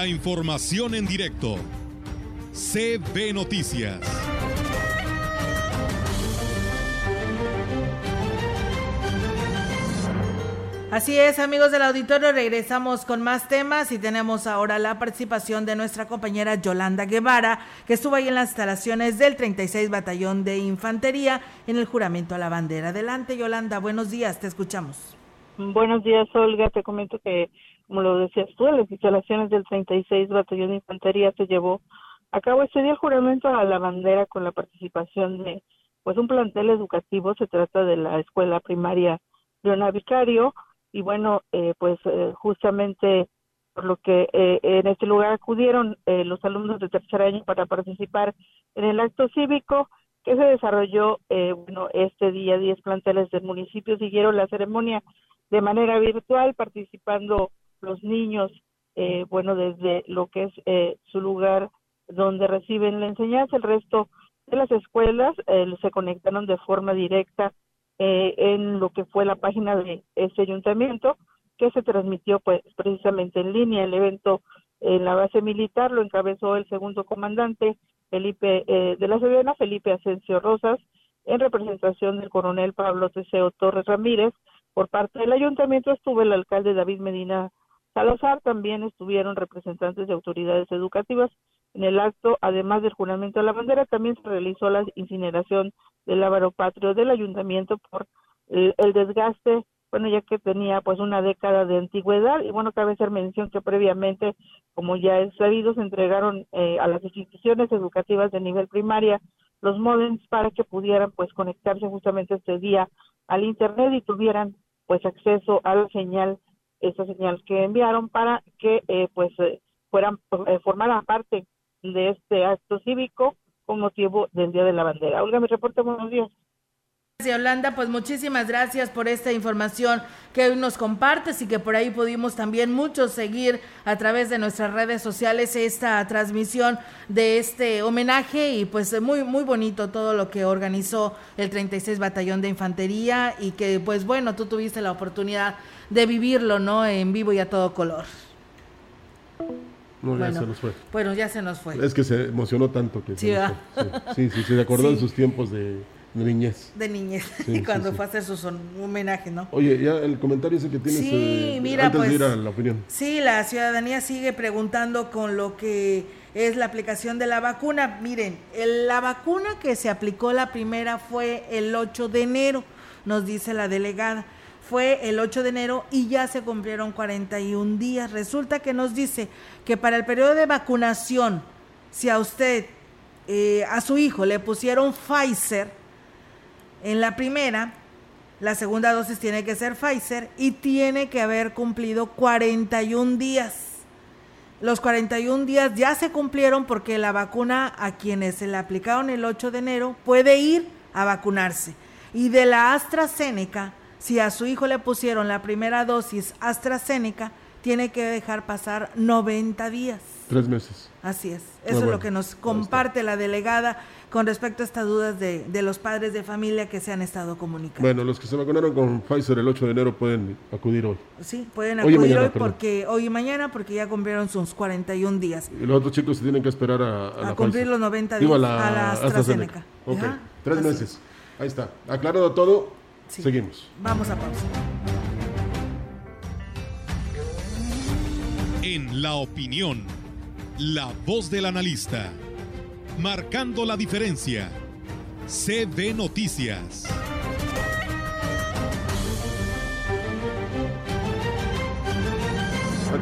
S1: La información en directo. CB Noticias.
S6: Así es, amigos del auditorio, regresamos con más temas y tenemos ahora la participación de nuestra compañera Yolanda Guevara, que estuvo ahí en las instalaciones del 36 Batallón de Infantería en el juramento a la bandera. Adelante, Yolanda, buenos días, te escuchamos.
S13: Buenos días, Olga. Te comento que, como lo decías tú, en las instalaciones del 36 Batallón de Infantería se llevó a cabo este día el juramento a la bandera con la participación de pues un plantel educativo. Se trata de la escuela primaria Leona Vicario y bueno, eh, pues eh, justamente por lo que eh, en este lugar acudieron eh, los alumnos de tercer año para participar en el acto cívico que se desarrolló, eh, bueno, este día 10 planteles del municipio siguieron la ceremonia de manera virtual, participando los niños, eh, bueno, desde lo que es eh, su lugar donde reciben la enseñanza, el resto de las escuelas eh, se conectaron de forma directa eh, en lo que fue la página de ese ayuntamiento, que se transmitió pues precisamente en línea. El evento en la base militar lo encabezó el segundo comandante Felipe eh, de la Sedena, Felipe Asensio Rosas, en representación del coronel Pablo Teseo Torres Ramírez, por parte del ayuntamiento estuvo el alcalde David Medina Salazar, también estuvieron representantes de autoridades educativas. En el acto, además del juramento de la bandera, también se realizó la incineración del ávaro patrio del ayuntamiento por el, el desgaste bueno, ya que tenía pues una década de antigüedad y bueno, cabe hacer mención que previamente, como ya es sabido, se entregaron eh, a las instituciones educativas de nivel primaria los modems para que pudieran pues conectarse justamente este día al internet y tuvieran pues acceso a la señal, esa señal que enviaron para que eh, pues eh, fueran formaran parte de este acto cívico con motivo del Día de la Bandera. Olga, mi reporte, buenos días.
S6: Yolanda, pues muchísimas gracias por esta información que hoy nos compartes y que por ahí pudimos también muchos seguir a través de nuestras redes sociales esta transmisión de este homenaje y pues muy muy bonito todo lo que organizó el 36 Batallón de Infantería y que pues bueno, tú tuviste la oportunidad de vivirlo, ¿no? En vivo y a todo color.
S7: No, ya se nos fue.
S6: Bueno, ya se nos fue.
S7: Es que se emocionó tanto que
S6: sí,
S7: sí, sí, se acordó de sus tiempos de de niñez.
S6: De niñez, y cuando fue a hacer su homenaje, ¿no?
S7: Oye, ya el comentario ese que tienes
S6: sí, eh, mira,
S7: antes
S6: pues,
S7: de ir a la opinión.
S6: Sí, la ciudadanía sigue preguntando con lo que es la aplicación de la vacuna. Miren, la vacuna que se aplicó la primera fue el 8 de enero, nos dice la delegada. Fue el 8 de enero y ya se cumplieron 41 días. Resulta que nos dice que para el periodo de vacunación, si a usted, eh, a su hijo le pusieron Pfizer, en la primera, la segunda dosis tiene que ser Pfizer y tiene que haber cumplido 41 días. Los 41 días ya se cumplieron porque la vacuna a quienes se la aplicaron el 8 de enero puede ir a vacunarse. Y de la AstraZeneca, si a su hijo le pusieron la primera dosis AstraZeneca, tiene que dejar pasar 90 días.
S7: Tres meses.
S6: Así es. Eso es lo que nos comparte la delegada con respecto a estas dudas de, de, los padres de familia que se han estado comunicando.
S7: Bueno, los que se vacunaron con Pfizer el 8 de enero pueden acudir hoy.
S6: Sí, pueden acudir hoy, porque hoy y mañana porque ya cumplieron sus 41 días.
S7: Y los otros chicos se tienen que esperar a,
S6: a, cumplir los 90 días a
S7: la, AstraZeneca. Ok, tres meses. Ahí está. Aclarado todo, seguimos.
S6: Vamos a pausa.
S1: En la opinión, la voz del analista marcando la diferencia. CB Noticias.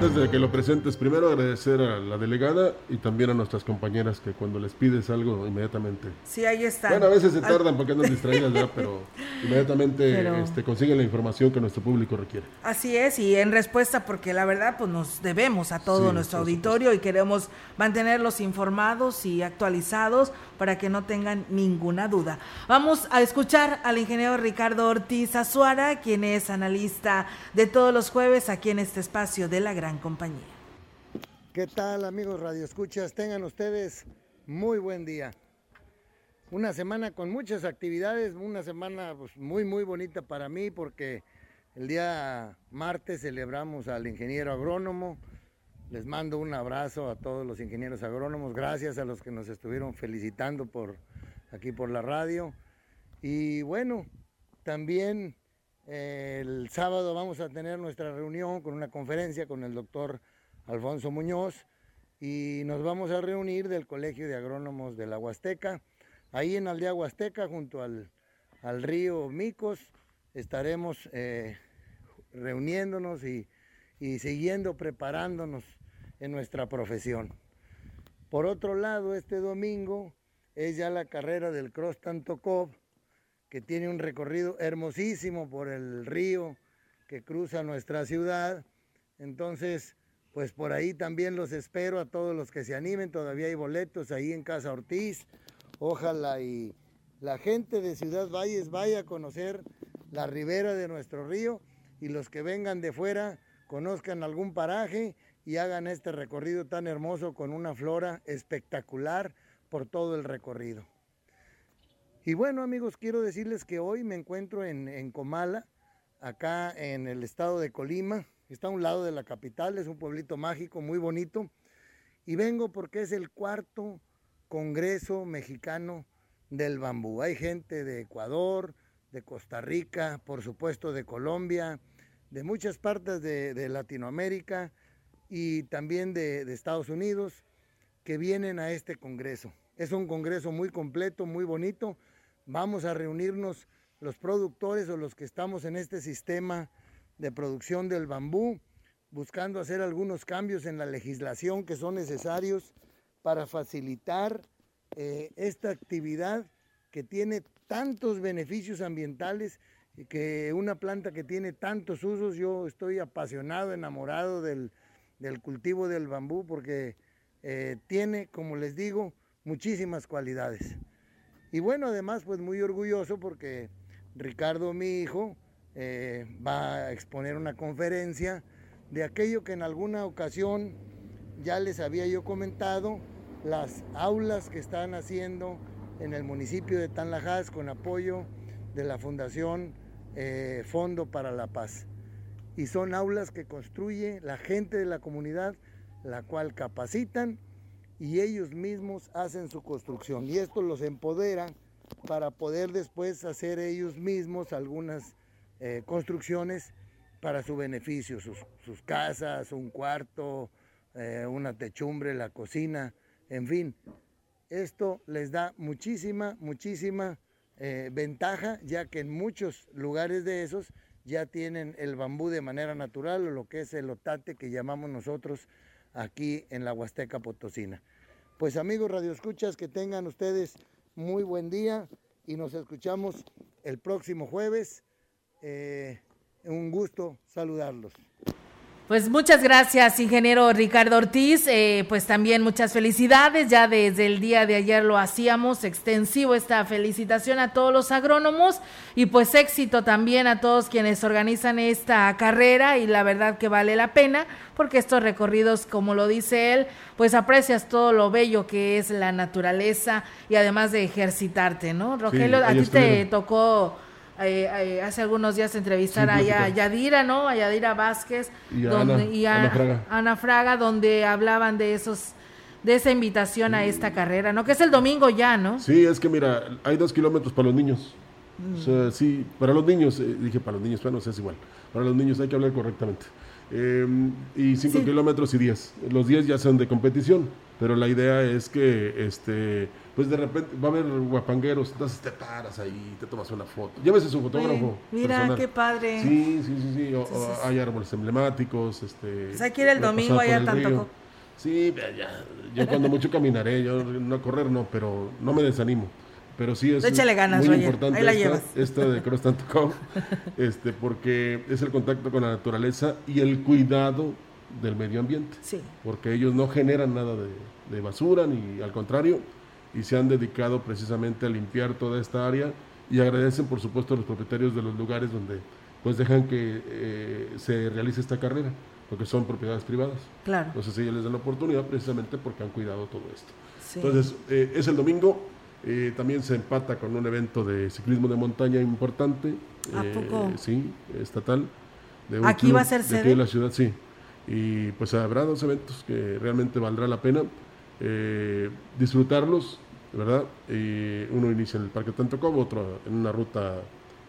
S7: Antes de que lo presentes, primero agradecer a la delegada y también a nuestras compañeras que cuando les pides algo, inmediatamente.
S6: Sí, ahí está.
S7: Bueno, a veces se tardan porque andan distraídas, ¿verdad? Pero inmediatamente Este, consiguen la información que nuestro público requiere.
S6: Así es, y en respuesta, porque la verdad, pues nos debemos a todo nuestro auditorio y queremos mantenerlos informados y actualizados para que no tengan ninguna duda. Vamos a escuchar al ingeniero Ricardo Ortiz Azuara, quien es analista de todos los jueves aquí en este espacio de la gran compañía.
S14: ¿Qué tal amigos Radio Escuchas? Tengan ustedes muy buen día. Una semana con muchas actividades, una semana pues, muy muy bonita para mí porque el día martes celebramos al ingeniero agrónomo, les mando un abrazo a todos los ingenieros agrónomos, gracias a los que nos estuvieron felicitando por aquí por la radio. Y bueno, también eh, el sábado vamos a tener nuestra reunión con una conferencia con el doctor Alfonso Muñoz y nos vamos a reunir del Colegio de Agrónomos de la Huasteca. Ahí en Aldea Huasteca, junto al, río Micos, estaremos eh, reuniéndonos y, y siguiendo preparándonos en nuestra profesión. Por otro lado, este domingo es ya la carrera del Cross Tantocov, que tiene un recorrido hermosísimo por el río que cruza nuestra ciudad. Entonces, pues por ahí también los espero a todos los que se animen. Todavía hay boletos ahí en Casa Ortiz. Ojalá y la gente de Ciudad Valles vaya a conocer la ribera de nuestro río y los que vengan de fuera conozcan algún paraje y hagan este recorrido tan hermoso con una flora espectacular por todo el recorrido. Y bueno amigos, quiero decirles que hoy me encuentro en, Comala, acá en el estado de Colima. Está a un lado de la capital, es un pueblito mágico muy bonito. Y vengo porque es el cuarto Congreso Mexicano del Bambú. Hay gente de Ecuador, de Costa Rica, por supuesto de Colombia, de muchas partes de, Latinoamérica y también de, de Estados Unidos que vienen a este Congreso. Es un Congreso muy completo, muy bonito. Vamos a reunirnos los productores o los que estamos en este sistema de producción del bambú, buscando hacer algunos cambios en la legislación que son necesarios para facilitar eh, esta actividad que tiene tantos beneficios ambientales y que una planta que tiene tantos usos, yo estoy apasionado, enamorado del, cultivo del bambú porque eh, tiene, como les digo, muchísimas cualidades. Y bueno, además, pues muy orgulloso porque Ricardo, mi hijo, eh, va a exponer una conferencia de aquello que en alguna ocasión ya les había yo comentado, las aulas que están haciendo en el municipio de Tanlajas con apoyo de la Fundación eh, Fondo para la Paz. Y son aulas que construye la gente de la comunidad, la cual capacitan y ellos mismos hacen su construcción. Y esto los empodera para poder después hacer ellos mismos algunas eh, construcciones para su beneficio, sus, casas, un cuarto, eh, una techumbre, la cocina, en fin. Esto les da muchísima, muchísima eh, ventaja, ya que en muchos lugares de esos ya tienen el bambú de manera natural o lo que es el otate que llamamos nosotros aquí en la Huasteca Potosina. Pues amigos radioescuchas, que tengan ustedes muy buen día y nos escuchamos el próximo jueves. Eh, un gusto saludarlos.
S6: Pues muchas gracias, ingeniero Ricardo Ortiz. Eh, pues también muchas felicidades. Ya desde el día de ayer lo hacíamos extensivo esta felicitación a todos los agrónomos y pues éxito también a todos quienes organizan esta carrera y la verdad que vale la pena porque estos recorridos, como lo dice él, pues aprecias todo lo bello que es la naturaleza y además de ejercitarte, ¿no? Rogelio, a ti te tocó eh, eh, hace algunos días entrevistar a Yadira, ¿no? A Yadira Vázquez
S7: y, a,
S6: Ana, Fraga. donde hablaban de esos de esa invitación a esta carrera, ¿no? Que es el domingo ya, ¿no?
S7: Sí, es que mira, hay dos kilómetros para los niños. O sea, mm. sí, para los niños, eh, dije para los niños, bueno, es igual. Para los niños hay que hablar correctamente. Em, y cinco kilómetros y diez. Los diez ya son de competición, pero la idea es que este pues de repente va a haber guapangueros, entonces te paras ahí, te tomas una foto. Llévese su fotógrafo.
S6: mira, qué padre.
S7: Sí, sí, sí, sí. hay árboles emblemáticos. Este,
S6: pues que ir el domingo allá tanto.
S7: Sí, ya, yo cuando mucho caminaré, yo no correr no, pero no me desanimo. Pero sí es
S6: ganas,
S7: muy importante esta, esta, de Cross Tanto este, porque es el contacto con la naturaleza y el cuidado del medio ambiente.
S6: Sí.
S7: Porque ellos no generan nada de, de basura, ni al contrario, y se han dedicado precisamente a limpiar toda esta área y agradecen por supuesto a los propietarios de los lugares donde pues dejan que eh, se realice esta carrera, porque son propiedades privadas.
S6: Claro.
S7: Entonces ellos les dan la oportunidad precisamente porque han cuidado todo esto. Entonces eh, es el domingo, eh, también se empata con un evento de ciclismo de montaña importante.
S6: ¿A poco?
S7: Sí, estatal.
S6: De ¿Aquí va a ser sede?
S7: De la ciudad, sí. Y pues habrá dos eventos que realmente valdrá la pena eh, disfrutarlos, ¿verdad? Y uno inicia en el Parque como otro en una ruta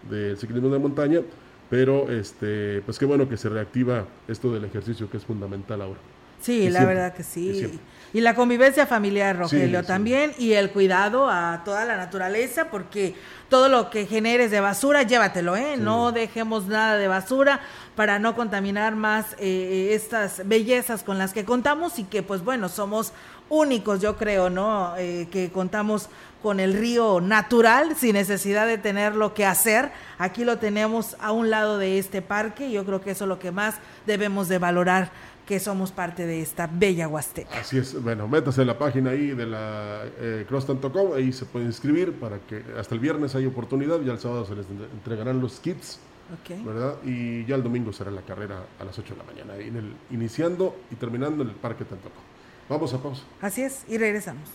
S7: de ciclismo de montaña, pero este, pues qué bueno que se reactiva esto del ejercicio que es fundamental ahora.
S6: Sí, la verdad que sí. Y la convivencia familiar, Rogelio, también, y el cuidado a toda la naturaleza, porque todo lo que generes de basura, llévatelo, ¿eh? No dejemos nada de basura para no contaminar más eh, estas bellezas con las que contamos y que, pues bueno, somos únicos, yo creo, ¿no? Eh, que contamos con el río natural sin necesidad de tenerlo que hacer. Aquí lo tenemos a un lado de este parque y yo creo que eso es lo que más debemos de valorar que somos parte de esta bella Huasteca.
S7: Así es, bueno, métase en la página ahí de la eh, Cross.com, ahí se puede inscribir para que hasta el viernes hay oportunidad, ya el sábado se les entregarán los kits, ¿verdad? Y ya el domingo será la carrera a las 8 de la mañana, en el, iniciando y terminando en el Parque Tantocó. Vamos a pausa.
S6: Así es, y regresamos.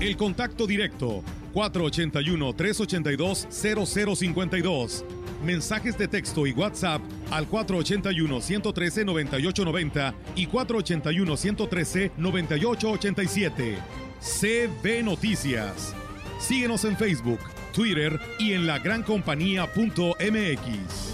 S1: El contacto directo 481-382-0052. Mensajes de texto y WhatsApp al 481-113-9890 y 481-113-9887. CB Noticias. Síguenos en Facebook, Twitter y en lagrancompañía.mx.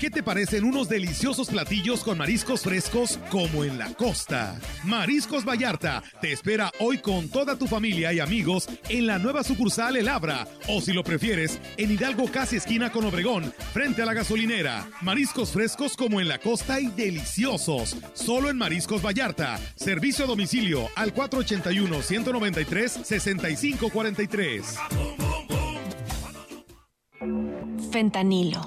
S1: ¿Qué te parecen unos deliciosos platillos con mariscos frescos como en la costa? Mariscos Vallarta te espera hoy con toda tu familia y amigos en la nueva sucursal El Abra o si lo prefieres en Hidalgo casi esquina con Obregón frente a la gasolinera. Mariscos frescos como en la costa y deliciosos. Solo en Mariscos Vallarta. Servicio a domicilio al 481 193 6543.
S11: Fentanilo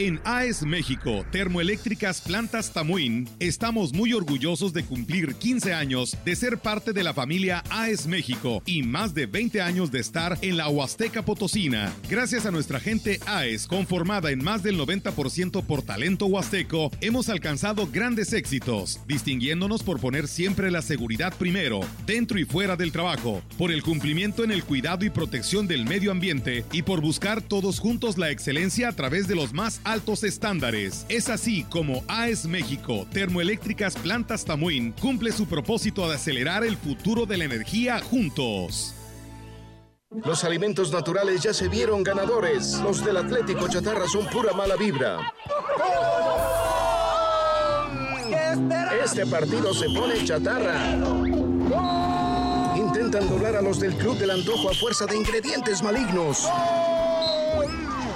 S1: En AES México, Termoeléctricas Plantas Tamuín, estamos muy orgullosos de cumplir 15 años de ser parte de la familia AES México y más de 20 años de estar en la Huasteca Potosina. Gracias a nuestra gente AES, conformada en más del 90% por talento huasteco, hemos alcanzado grandes éxitos, distinguiéndonos por poner siempre la seguridad primero, dentro y fuera del trabajo, por el cumplimiento en el cuidado y protección del medio ambiente y por buscar todos juntos la excelencia a través de los más altos estándares. Es así como AES México, Termoeléctricas Plantas Tamuín, cumple su propósito de acelerar el futuro de la energía juntos.
S15: Los alimentos naturales ya se vieron ganadores. Los del Atlético Chatarra son pura mala vibra. Este partido se pone chatarra. Intentan doblar a los del Club del Antojo a fuerza de ingredientes malignos.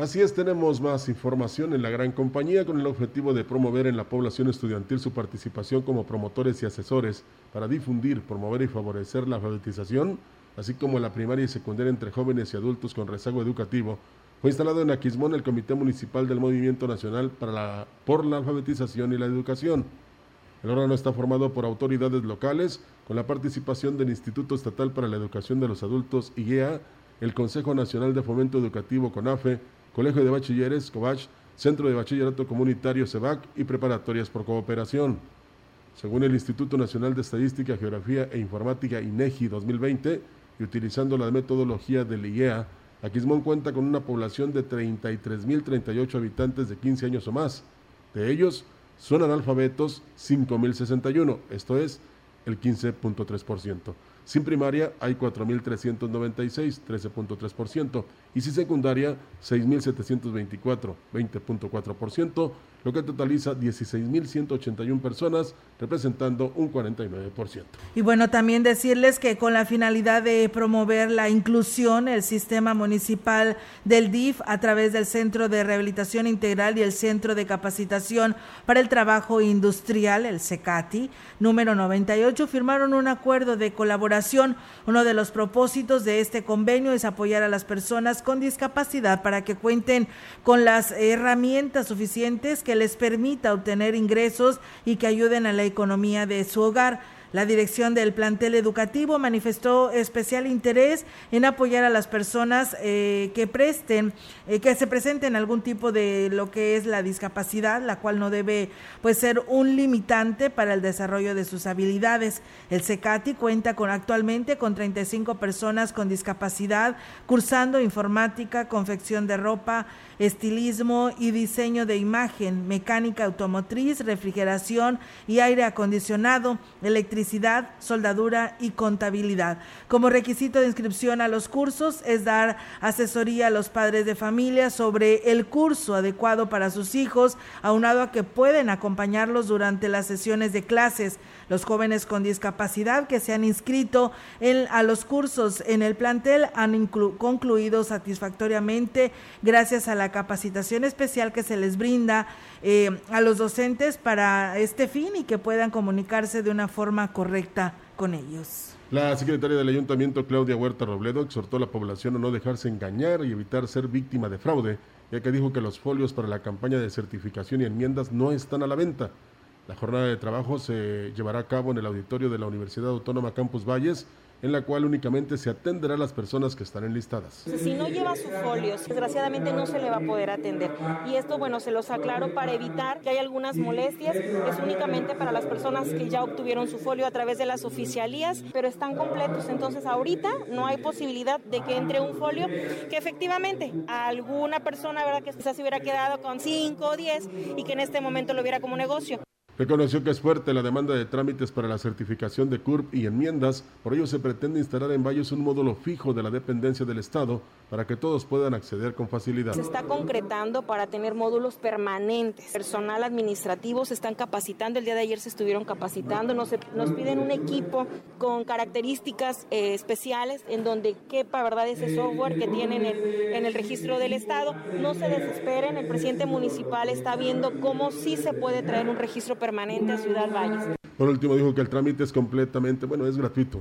S7: Así es, tenemos más información en la gran compañía con el objetivo de promover en la población estudiantil su participación como promotores y asesores para difundir, promover y favorecer la alfabetización, así como la primaria y secundaria entre jóvenes y adultos con rezago educativo. Fue instalado en Aquismón el Comité Municipal del Movimiento Nacional para la, por la Alfabetización y la Educación. El órgano está formado por autoridades locales, con la participación del Instituto Estatal para la Educación de los Adultos, IGEA, el Consejo Nacional de Fomento Educativo, CONAFE, Colegio de Bachilleres, COBACH, Centro de Bachillerato Comunitario, CEBAC y preparatorias por cooperación. Según el Instituto Nacional de Estadística, Geografía e Informática INEGI 2020, y utilizando la metodología del IEA, Aquismón cuenta con una población de 33.038 habitantes de 15 años o más. De ellos, son analfabetos 5.061, esto es el 15.3%. Sin primaria hay 4.396, 13.3%, y sin secundaria 6.724, 20.4%, lo que totaliza 16.181 personas, representando un 49%.
S6: Y bueno, también decirles que con la finalidad de promover la inclusión, el sistema municipal del DIF a través del Centro de Rehabilitación Integral y el Centro de Capacitación para el Trabajo Industrial, el CECATI, número 98, firmaron un acuerdo de colaboración. Uno de los propósitos de este convenio es apoyar a las personas con discapacidad para que cuenten con las herramientas suficientes que les permita obtener ingresos y que ayuden a la economía de su hogar. La dirección del plantel educativo manifestó especial interés en apoyar a las personas eh, que presten, eh, que se presenten algún tipo de lo que es la discapacidad, la cual no debe pues ser un limitante para el desarrollo de sus habilidades. El CECATI cuenta con actualmente con 35 personas con discapacidad cursando informática, confección de ropa, estilismo y diseño de imagen, mecánica automotriz, refrigeración y aire acondicionado, electricidad soldadura y contabilidad. Como requisito de inscripción a los cursos es dar asesoría a los padres de familia sobre el curso adecuado para sus hijos, aunado a que pueden acompañarlos durante las sesiones de clases. Los jóvenes con discapacidad que se han inscrito en, a los cursos en el plantel han concluido satisfactoriamente gracias a la capacitación especial que se les brinda eh, a los docentes para este fin y que puedan comunicarse de una forma correcta con ellos.
S7: La secretaria del Ayuntamiento, Claudia Huerta Robledo, exhortó a la población a no dejarse engañar y evitar ser víctima de fraude, ya que dijo que los folios para la campaña de certificación y enmiendas no están a la venta. La jornada de trabajo se llevará a cabo en el auditorio de la Universidad Autónoma Campus Valles en la cual únicamente se atenderá a las personas que están enlistadas.
S16: Si no lleva su folio, desgraciadamente no se le va a poder atender. Y esto, bueno, se los aclaro para evitar que haya algunas molestias. Es únicamente para las personas que ya obtuvieron su folio a través de las oficialías, pero están completos. Entonces, ahorita no hay posibilidad de que entre un folio que efectivamente a alguna persona, ¿verdad?, que quizás se hubiera quedado con 5 o 10 y que en este momento lo viera como negocio.
S7: Reconoció que es fuerte la demanda de trámites para la certificación de CURP y enmiendas, por ello se pretende instalar en Valles un módulo fijo de la dependencia del Estado para que todos puedan acceder con facilidad.
S16: Se está concretando para tener módulos permanentes. Personal administrativo se están capacitando, el día de ayer se estuvieron capacitando, nos, nos piden un equipo con características eh, especiales en donde quepa verdad ese software que tienen en el, en el registro del Estado. No se desesperen, el presidente municipal está viendo cómo sí se puede traer un registro permanente permanente a Ciudad Valles.
S7: Por último, dijo que el trámite es completamente, bueno, es gratuito.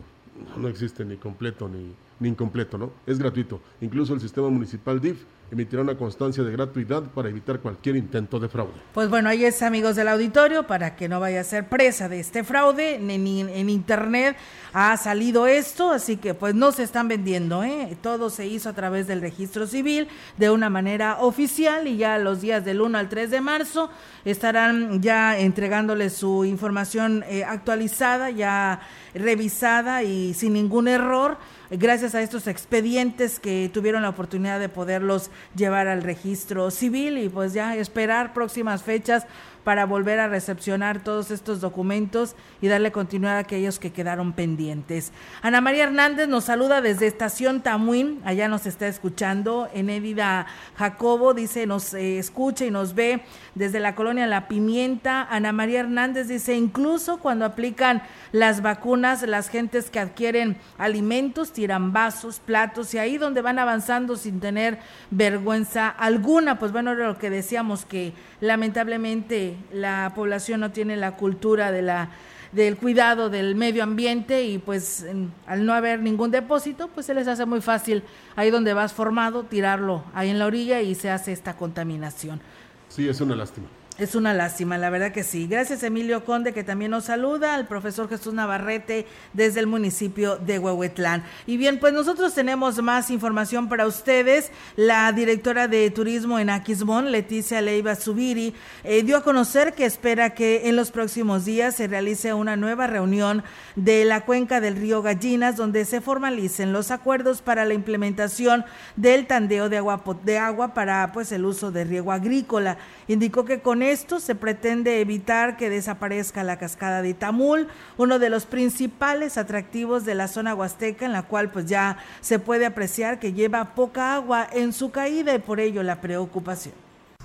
S7: No existe ni completo ni, ni incompleto, ¿no? Es gratuito. Incluso el sistema municipal DIF emitirá una constancia de gratuidad para evitar cualquier intento de fraude.
S6: Pues bueno, ahí es amigos del auditorio para que no vaya a ser presa de este fraude, en internet ha salido esto, así que pues no se están vendiendo, ¿eh? todo se hizo a través del registro civil de una manera oficial y ya los días del 1 al 3 de marzo estarán ya entregándoles su información eh, actualizada, ya revisada y sin ningún error gracias a estos expedientes que tuvieron la oportunidad de poderlos llevar al registro civil y pues ya esperar próximas fechas para volver a recepcionar todos estos documentos y darle continuidad a aquellos que quedaron pendientes. Ana María Hernández nos saluda desde Estación Tamuín, allá nos está escuchando. Enédida Jacobo dice, nos eh, escucha y nos ve desde la colonia La Pimienta. Ana María Hernández dice, incluso cuando aplican las vacunas, las gentes que adquieren alimentos tiran vasos, platos y ahí donde van avanzando sin tener vergüenza alguna. Pues bueno, era lo que decíamos que lamentablemente la población no tiene la cultura de la del cuidado del medio ambiente y pues al no haber ningún depósito, pues se les hace muy fácil ahí donde vas formado tirarlo ahí en la orilla y se hace esta contaminación.
S7: Sí, es una lástima.
S6: Es una lástima, la verdad que sí. Gracias Emilio Conde que también nos saluda, al profesor Jesús Navarrete desde el municipio de Huehuetlán. Y bien, pues nosotros tenemos más información para ustedes. La directora de turismo en Aquismón, Leticia Leiva Subiri, eh, dio a conocer que espera que en los próximos días se realice una nueva reunión de la cuenca del río Gallinas donde se formalicen los acuerdos para la implementación del tandeo de agua, de agua para pues el uso de riego agrícola. Indicó que con esto se pretende evitar que desaparezca la cascada de Tamul, uno de los principales atractivos de la zona huasteca, en la cual pues ya se puede apreciar que lleva poca agua en su caída y por ello la preocupación.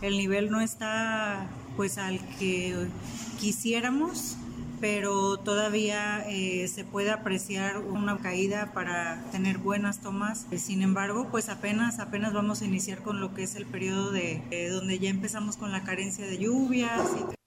S17: El nivel no está pues al que quisiéramos pero todavía eh, se puede apreciar una caída para tener buenas tomas. Sin embargo, pues apenas, apenas vamos a iniciar con lo que es el periodo de eh, donde ya empezamos con la carencia de lluvias. Y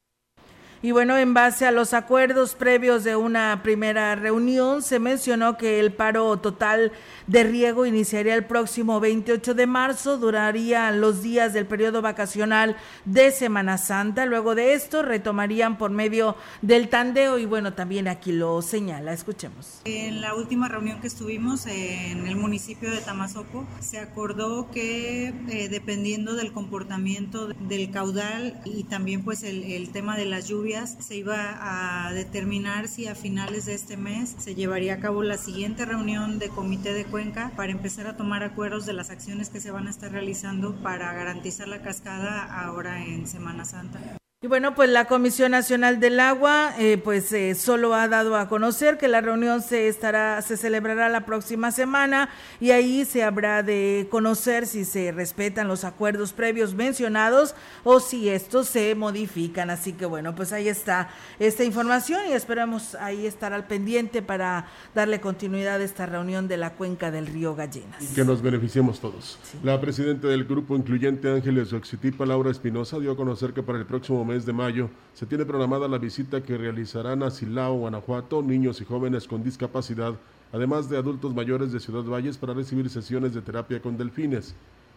S6: y bueno, en base a los acuerdos previos de una primera reunión, se mencionó que el paro total de riego iniciaría el próximo 28 de marzo, duraría los días del periodo vacacional de Semana Santa. Luego de esto, retomarían por medio del tandeo y bueno, también aquí lo señala. Escuchemos.
S17: En la última reunión que estuvimos en el municipio de Tamazopo, se acordó que eh, dependiendo del comportamiento del caudal y también pues el, el tema de las lluvias, se iba a determinar si a finales de este mes se llevaría a cabo la siguiente reunión de comité de Cuenca para empezar a tomar acuerdos de las acciones que se van a estar realizando para garantizar la cascada ahora en Semana Santa.
S6: Y bueno, pues la Comisión Nacional del Agua, eh, pues eh, solo ha dado a conocer que la reunión se estará, se celebrará la próxima semana y ahí se habrá de conocer si se respetan los acuerdos previos mencionados o si estos se modifican. Así que bueno, pues ahí está esta información y esperamos ahí estar al pendiente para darle continuidad a esta reunión de la cuenca del río Gallenas.
S7: Y que nos beneficiemos todos. La presidenta del grupo incluyente Ángeles Oxitipa, Laura Espinosa, dio a conocer que para el próximo mes de mayo se tiene programada la visita que realizarán a Silao, Guanajuato, niños y jóvenes con discapacidad, además de adultos mayores de Ciudad Valles para recibir sesiones de terapia con delfines.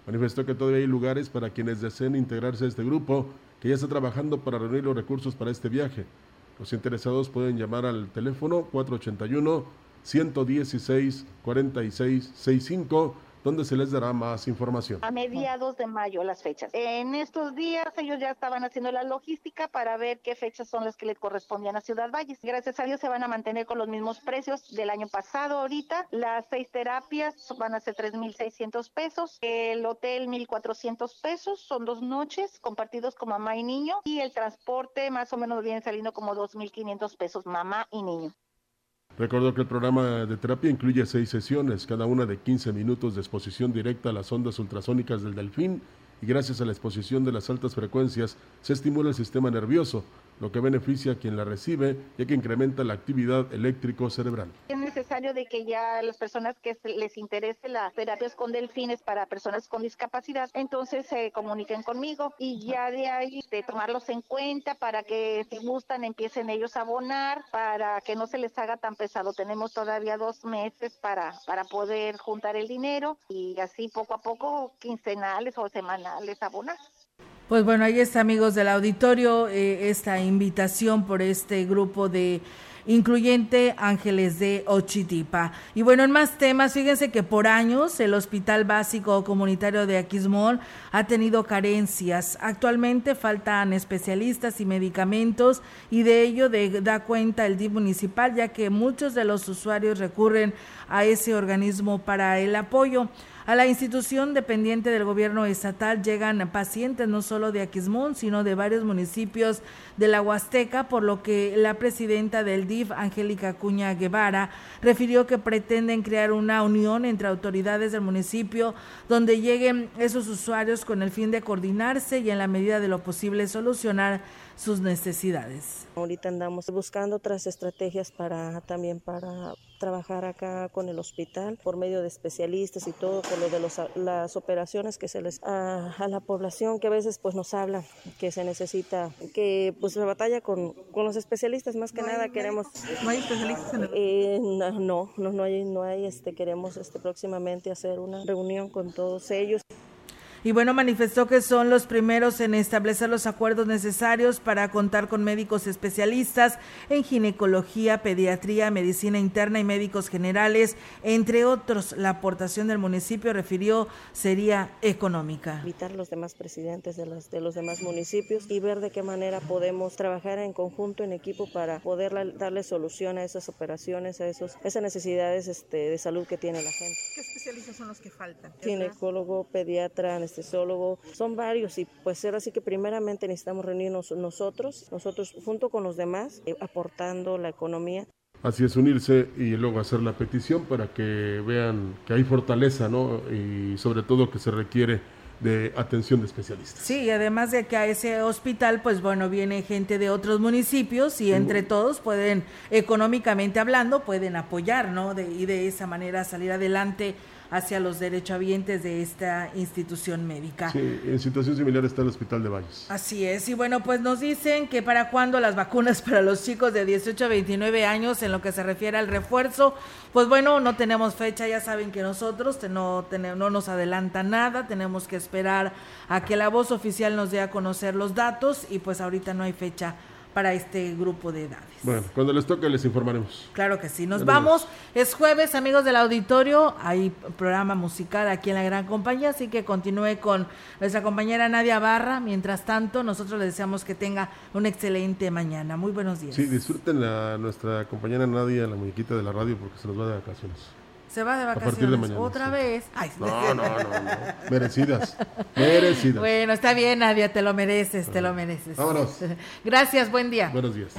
S7: Manifestó que todavía hay lugares para quienes deseen integrarse a este grupo, que ya está trabajando para reunir los recursos para este viaje. Los interesados pueden llamar al teléfono 481 116 4665 donde se les dará más información.
S18: A mediados de mayo las fechas. En estos días ellos ya estaban haciendo la logística para ver qué fechas son las que le correspondían a Ciudad Valles. Gracias a Dios se van a mantener con los mismos precios del año pasado ahorita. Las seis terapias van a ser 3.600 pesos. El hotel 1.400 pesos. Son dos noches compartidos con mamá y niño. Y el transporte más o menos viene saliendo como 2.500 pesos mamá y niño.
S7: Recordó que el programa de terapia incluye seis sesiones, cada una de 15 minutos de exposición directa a las ondas ultrasónicas del delfín y gracias a la exposición de las altas frecuencias se estimula el sistema nervioso, lo que beneficia a quien la recibe, ya que incrementa la actividad eléctrico-cerebral.
S18: Es necesario de que ya las personas que les interese las terapias con delfines para personas con discapacidad, entonces se comuniquen conmigo y ya de ahí de tomarlos en cuenta para que si gustan empiecen ellos a abonar, para que no se les haga tan pesado. Tenemos todavía dos meses para, para poder juntar el dinero y así poco a poco quincenales o semanales abonar.
S6: Pues bueno, ahí está, amigos del auditorio, eh, esta invitación por este grupo de incluyente Ángeles de Ochitipa. Y bueno, en más temas, fíjense que por años el Hospital Básico Comunitario de Aquismón ha tenido carencias. Actualmente faltan especialistas y medicamentos y de ello da cuenta el DIF municipal, ya que muchos de los usuarios recurren a ese organismo para el apoyo. A la institución dependiente del gobierno estatal llegan pacientes no solo de Aquismón, sino de varios municipios de la Huasteca, por lo que la presidenta del DIF, Angélica Cuña Guevara, refirió que pretenden crear una unión entre autoridades del municipio donde lleguen esos usuarios con el fin de coordinarse y en la medida de lo posible solucionar sus necesidades.
S19: Ahorita andamos buscando otras estrategias para también para trabajar acá con el hospital por medio de especialistas y todo por lo de los, las operaciones que se les a, a, la población que a veces pues nos habla que se necesita que pues la batalla con, con los especialistas más que
S6: no
S19: nada
S6: hay,
S19: queremos
S6: no hay especialistas en el...
S19: eh, no, no no no hay no hay este queremos este próximamente hacer una reunión con todos ellos
S6: y bueno, manifestó que son los primeros en establecer los acuerdos necesarios para contar con médicos especialistas en ginecología, pediatría, medicina interna y médicos generales, entre otros. La aportación del municipio, refirió, sería económica.
S19: Invitar a los demás presidentes de los, de los demás municipios y ver de qué manera podemos trabajar en conjunto, en equipo, para poder darle solución a esas operaciones, a esos, esas necesidades este, de salud que tiene la gente.
S6: ¿Qué especialistas son los que faltan?
S19: Ginecólogo, pediatra, anestesiólogo, son varios y pues era así que primeramente necesitamos reunirnos nosotros, nosotros junto con los demás, eh, aportando la economía.
S7: Así es, unirse y luego hacer la petición para que vean que hay fortaleza, ¿no? Y sobre todo que se requiere de atención de especialistas.
S6: Sí, y además de que a ese hospital, pues bueno, viene gente de otros municipios y entre todos pueden, económicamente hablando, pueden apoyar, ¿no? De, y de esa manera salir adelante hacia los derechohabientes de esta institución médica.
S7: Sí, en situación similar está el Hospital de Valles.
S6: Así es, y bueno, pues nos dicen que para cuándo las vacunas para los chicos de 18 a 29 años en lo que se refiere al refuerzo, pues bueno, no tenemos fecha, ya saben que nosotros no, no nos adelanta nada, tenemos que esperar a que la voz oficial nos dé a conocer los datos y pues ahorita no hay fecha para este grupo de edades.
S7: Bueno, cuando les toque les informaremos.
S6: Claro que sí. Nos vamos. Es jueves, amigos del auditorio. Hay programa musical aquí en la gran compañía, así que continúe con nuestra compañera Nadia Barra. Mientras tanto, nosotros les deseamos que tenga una excelente mañana. Muy buenos días.
S7: Sí, disfruten a nuestra compañera Nadia, la muñequita de la radio, porque se nos va de vacaciones.
S6: Se va de
S7: A partir
S6: vacaciones
S7: de mañana,
S6: otra
S7: sí.
S6: vez. Ay,
S7: No, no, no, no. Merecidas. Merecidas.
S6: Bueno, está bien, Nadia, te lo mereces, te lo mereces.
S7: Vámonos.
S6: Gracias, buen día.
S7: Buenos días.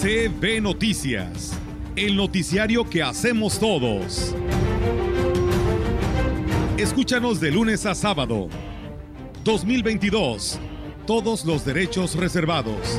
S1: CB Noticias, el noticiario que hacemos todos. Escúchanos de lunes a sábado. 2022. Todos los derechos reservados.